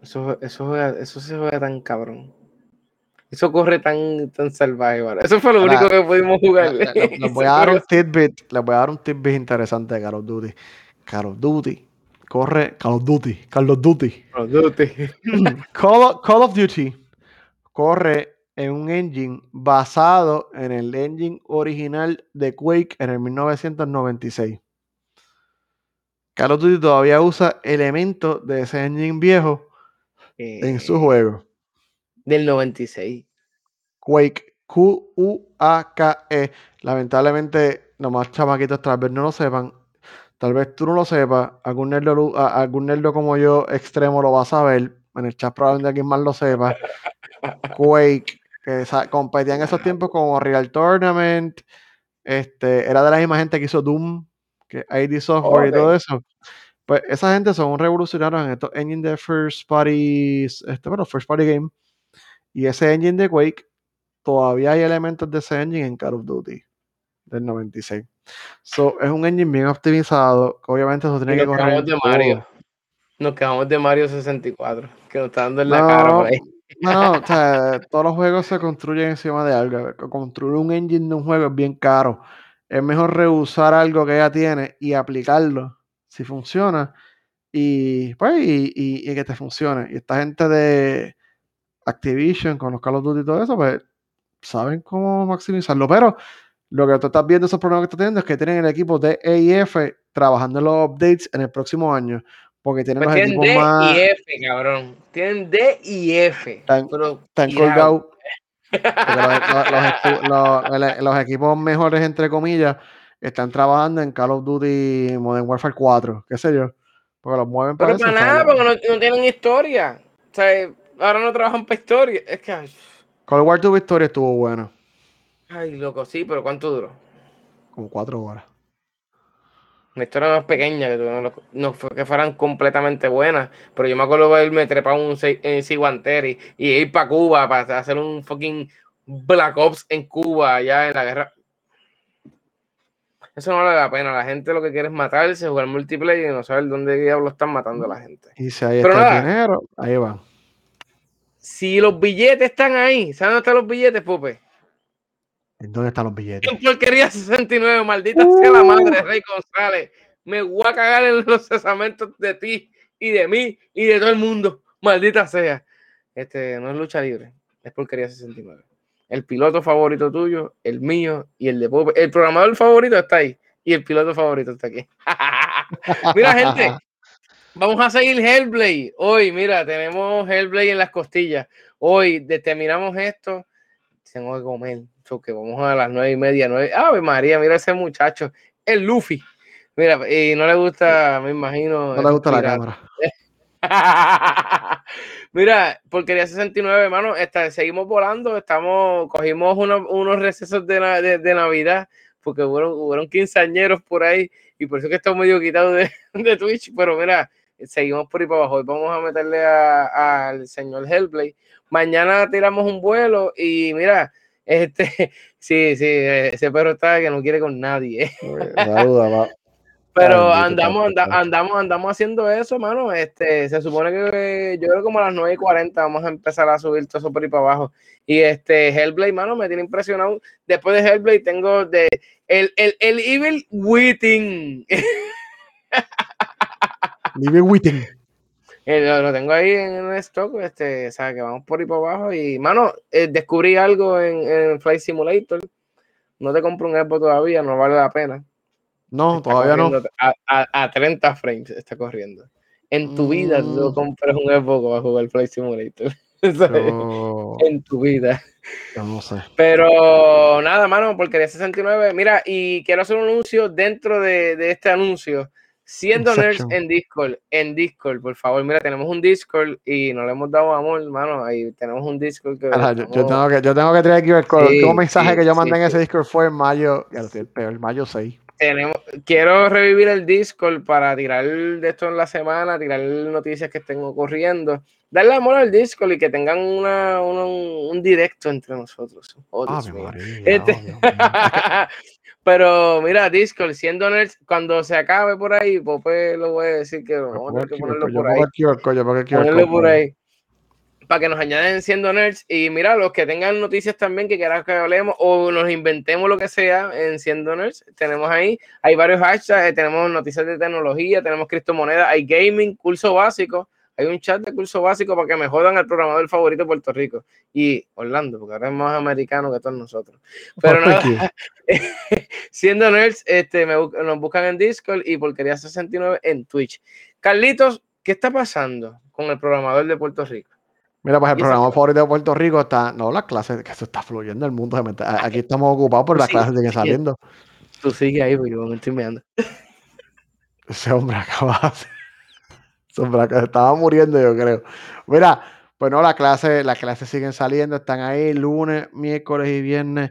Eso, eso, juega- eso se juega tan cabrón. Eso corre tan, tan salvaje, mano. Eso fue lo Ahora, único que pudimos jugar. Le- le- les voy a dar un tidbit, les voy a dar un tidbit interesante de Call of Duty. Call of Duty, corre, Call of Duty, Call of Duty. Call of Duty. Call of, Call of Duty corre en un engine basado en el engine original de Quake en el 1996. Call of Duty todavía usa elementos de ese engine viejo en su Eh, juego. Del 96. Quake, Q-U-A-K-E. Lamentablemente, los más chamaquitos tal vez no lo sepan. Tal vez tú no lo sepas. Algún nerdo, algún nerdo como yo, extremo, lo va a saber. En el chat probablemente alguien más lo sepa. Quake, que competía en esos tiempos como Real Tournament. Este, era de la misma gente que hizo Doom, que ID Software y todo eso. Pues esa gente son revolucionarios en estos engines de first party, este, bueno, first party game. Y ese engine de Quake, todavía hay elementos de ese engine en Call of Duty del 96. So, es un engine bien optimizado, que obviamente eso tiene que nos correr quedamos en de. Mario. Nos quedamos de Mario 64. Que nos está dando en la cara por ahí. No, no, o sea, todos los juegos se construyen encima de algo. Construir un engine de un juego es bien caro. Es mejor reusar algo que ya tiene y aplicarlo si funciona y pues y, y- y que te funcione. Y esta gente de Activision con los Call of Duty y todo eso, pues saben cómo maximizarlo. Pero lo que tú estás viendo, esos problemas que estás teniendo, es que tienen el equipo de EIF trabajando en los updates en el próximo año. Porque tienen Pues los tienen equipos D más. y F, cabrón. Tienen D y F. Están colgados. Porque los, equipos mejores, entre comillas, están trabajando en Call of Duty Modern Warfare 4, qué sé yo. Porque los mueven para Pero eso. para nada, porque no, no tienen historia. O sea, ahora no trabajan para historia. Es que, ay, Call of War tu Victoria estuvo bueno, ay, loco, sí, pero ¿cuánto duró? como cuatro horas. Una historia más pequeña, que no, no fue que fueran completamente buenas, pero yo me acuerdo de verme trepar un en Ciguanteri y ir para Cuba para hacer un fucking Black Ops en Cuba, allá en la guerra. Eso no vale la pena. La gente lo que quiere es matarse, jugar multiplayer y no saber dónde diablos están matando a la gente. Y si ahí Pero está nada. el dinero, ahí van. Si los billetes están ahí, ¿saben dónde están los billetes, Pupe? ¿En dónde están los billetes? En porquería 69, maldita sea la madre, Rey González. Me voy a cagar en los cesamentos de ti y de mí y de todo el mundo. Maldita sea. Este no es lucha libre, es porquería 69. El piloto favorito tuyo, el mío y el de Pupe. El programador favorito está ahí y el piloto favorito está aquí. Mira, gente, vamos a seguir Hellblade. Hoy, mira, tenemos Hellblade en las costillas. Hoy terminamos esto. Tengo que comer. So que vamos a las nueve y media, nueve. Ave María, mira ese muchacho, el Luffy. Mira, y no le gusta, me imagino. No le gusta la cámara. Mira, porquería 69, hermano, está, seguimos volando, estamos, cogimos unos, unos recesos de, de, de Navidad, porque hubo, hubieron quinceañeros por ahí, y por eso que estamos medio quitados de, de Twitch, pero mira, seguimos por ahí para abajo, y vamos a meterle a- al señor Hellblade. Mañana tiramos un vuelo, y mira, este, sí, sí, ese perro está que no quiere con nadie. Saluda, va. Pero Ay, andamos, anda- andamos, andamos haciendo eso, mano. Este, se supone que yo creo como a las 9 y 40 vamos a empezar a subir todo eso por ahí para abajo. Y este Hellblade, mano, me tiene impresionado. Después de Hellblade tengo de el, el, el Evil Witting. Living Witting. Eh, lo, lo tengo ahí en el stock, este, o sea, que vamos por ahí para abajo. Y, mano, eh, descubrí algo en, en Flight Simulator. No te compro un Xbox todavía, no vale la pena. No, Está todavía no. A, a, a 30 frames está corriendo. En tu vida tú Mm. compras un Xbox para jugar Flight Simulator. en tu vida. no sé. Pero nada, mano, porque 69. Mira, y quiero hacer un anuncio dentro de, de este anuncio. Siendo nerds en Discord, en Discord, por favor, mira, tenemos un Discord y no le hemos dado amor, hermano. Ahí tenemos un Discord que. yo, tengo que yo tengo que traer aquí el un mensaje que yo mandé en ese Discord fue en mayo, el peor, mayo 6. Tenemos, quiero revivir el Discord para tirar de esto en la semana, tirar noticias que estén ocurriendo. Darle amor al Discord y que tengan una, un directo entre nosotros. Oh, Dios mío. Este Pero mira, Discord, siendo nerds, cuando se acabe por ahí, pues lo voy a decir que vamos a tener que ponerlo por ahí. Ponerlo por ahí. Para que nos añaden siendo nerds. Y mira, los que tengan noticias también que quieran que hablemos o nos inventemos lo que sea en siendo nerds, tenemos ahí. Hay varios hashtags, eh, tenemos noticias de tecnología, tenemos criptomonedas, hay gaming, curso básico hay un chat de curso básico para que me jodan al programador favorito de Puerto Rico y Orlando, porque ahora es más americano que todos nosotros. Pero nada, siendo nerds, este, nos buscan en Discord y Porquería 69 en Twitch. Carlitos, ¿qué está pasando con el programador de Puerto Rico? Mira, pues el programador favorito de Puerto Rico está, no, las clases, que eso está fluyendo el mundo. Aquí estamos ocupados por las clases que saliendo. Tú sigues ahí, porque yo me estoy mirando. Ese hombre acaba de hacer estaba muriendo, yo creo. Mira, pues no, las clases, las clases siguen saliendo, están ahí lunes, miércoles y viernes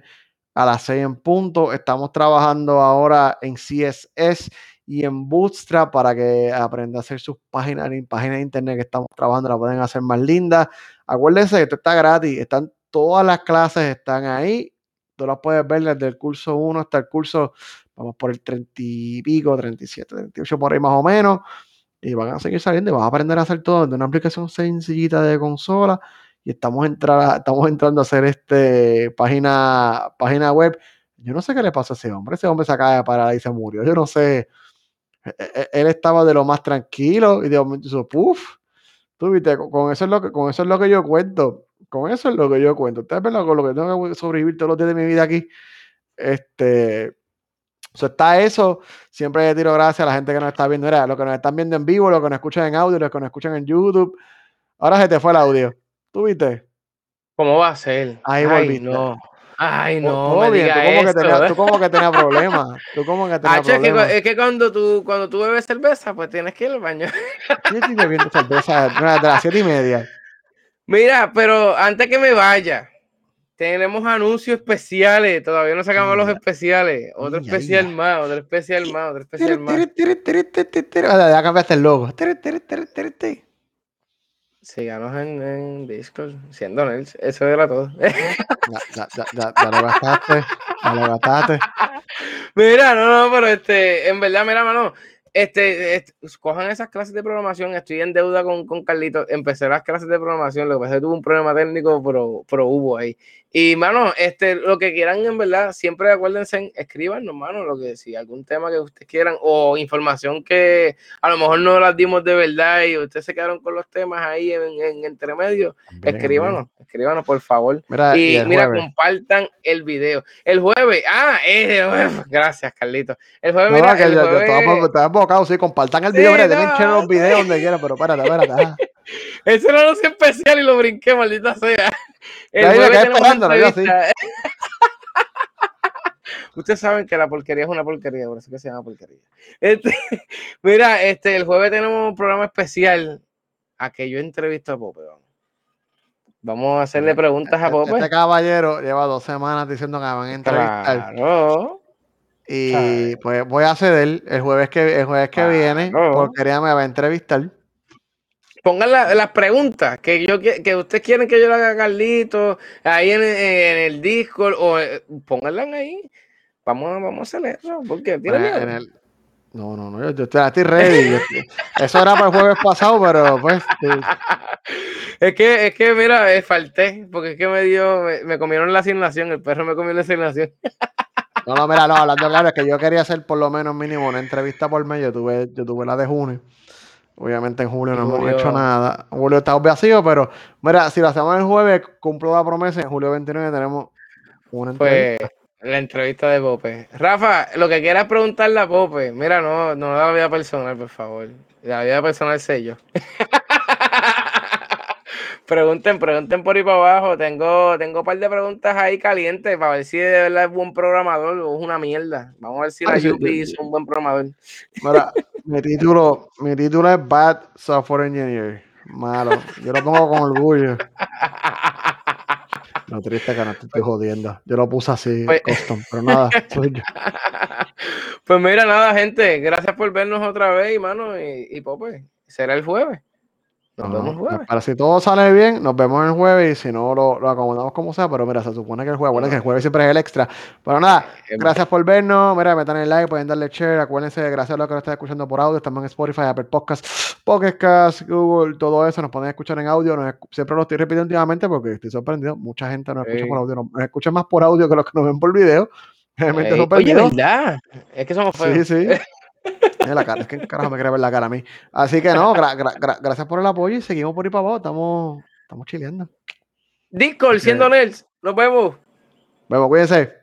a las 6 en punto. Estamos trabajando ahora en CSS y en Bootstrap para que aprenda a hacer sus páginas, páginas de internet que estamos trabajando, la pueden hacer más lindas. Acuérdense que esto está gratis, están todas las clases, están ahí. Tú las puedes ver desde el curso 1 hasta el curso, vamos por el 30 y pico, 37, 38 por ahí más o menos y van a seguir saliendo y vas a aprender a hacer todo desde una aplicación sencillita de consola y estamos, estamos entrando a hacer este página, página web. Yo no sé qué le pasó a ese hombre. Ese hombre se acaba de parar y se murió. Yo no sé. E, e, e, él estaba de lo más tranquilo y de momento puff. Tú viste, con eso, es lo que, con eso es lo que yo cuento. Con eso es lo que yo cuento. Ustedes ven con lo que tengo que sobrevivir todos los días de mi vida aquí. Este, So, está eso. Siempre le tiro gracias a la gente que nos está viendo. Mira, los que nos están viendo en vivo, los que nos escuchan en audio, los que nos escuchan en YouTube. Ahora se te fue el audio. ¿Tú viste? ¿Cómo va a ser? Ahí Ay, no. Ay, no. ¿Tú, bien? ¿Tú, como que tenía, tú como que tenías problemas. Tú como que tenías problemas. Es que, cuando tú, cuando tú bebes cerveza, pues tienes que ir al baño. ¿Qué estoy bebiendo cerveza? De las siete y media. Mira, pero antes que me vaya, tenemos anuncios especiales. Todavía no sacamos los especiales. Otro especial más, otro especial más, otro especial más. Ya cambiaste el logo. Síganos en, en Discord, siendo nerds. Eso era todo. Ya, ya, ya, ya, lo gastaste. Ya lo gastaste. Mira, no, no, pero este, en verdad, mira, mano, este, cojan esas clases de programación. Estoy en deuda con, con Carlito. Empecé las clases de programación. Lo que pasa es que tuve un problema técnico, pero, pero hubo ahí. Y, mano, este, lo que quieran, en verdad, siempre acuérdense, escríbanos, mano, lo que si algún tema que ustedes quieran o información que a lo mejor no las dimos de verdad y ustedes se quedaron con los temas ahí en, en entre medio, escríbanos, escríbanos, por favor. y, mira, compartan el video. El jueves, ah, gracias, Carlito. El jueves, mira, que el jueves... sí, compartan el video, sí, deben echar los videos donde quieran, pero espérate, espérate. Ese era lo especial y lo brinqué, maldita sea. Ustedes saben que la porquería es una porquería, por eso que se llama porquería. Este, mira, este, el jueves tenemos un programa especial a que yo entrevisto a Pope. Vamos, a hacerle preguntas a este, Pope. Este caballero lleva dos semanas diciendo que me van a entrevistar. Claro. Y pues voy a ceder el jueves que, el jueves que viene, porquería me va a entrevistar pongan las preguntas que yo que ustedes quieren que yo le haga a Carlito ahí en, el Discord o eh, pónganla ahí. Vamos, vamos a hacer eso. porque ¿Tiene miedo? No, no, no, yo, estoy, ready. eso era para el jueves pasado, pero pues. Es que, es que, mira, eh, falté, porque es que me dio, me, comieron la asignación, el perro me comió la asignación. No, no, mira, no, hablando claro, es que yo quería hacer por lo menos mínimo una entrevista por medio. Yo tuve, yo tuve la de junio. Obviamente en julio no hemos hecho nada. Julio está vacío, pero mira, si lo hacemos el jueves, cumplo la promesa. En julio 29 tenemos una entrevista. Pues la entrevista de Pope. Rafa, lo que quieras preguntarle a Pope, mira, no, no la vida personal, por favor. La vida personal sello. Pregunten, pregunten por ahí para abajo. Tengo, tengo un par de preguntas ahí calientes para ver si de verdad es buen programador o es una mierda. Vamos a ver si la Yupi es un buen programador. Mira, mi título, mi título es Bad Software Engineer. Malo. Yo lo pongo con orgullo. No, triste que no te estoy jodiendo. Yo lo puse así, pues, custom, pero nada, soy yo. Pues mira, nada, gente. Gracias por vernos otra vez, mano. Y, y pues, será el jueves. Nos vemos el jueves. Para si todo sale bien, nos vemos el jueves y si no, lo, lo, acomodamos como sea. Pero mira, se supone que el jueves, bueno, que el jueves siempre es el extra. Pero nada, gracias por vernos. Mira, metan el like, pueden darle share. Acuérdense, gracias a los que nos están escuchando por audio. Estamos en Spotify, Apple Podcasts, Podcast, Google, todo eso. Nos pueden escuchar en audio. siempre lo estoy repitiendo últimamente porque estoy sorprendido. Mucha gente nos escucha por audio. Nos, escucha más por audio que los que nos ven por video. Realmente Oye, ¿verdad? Es que somos feos. Sí, sí. la cara, es que carajo me quiere ver la cara a mí. Así que no, gracias por el apoyo y seguimos por ahí para abajo. Estamos, estamos chileando. Discord, siendo Nels. Nos vemos. Vemos, cuídense.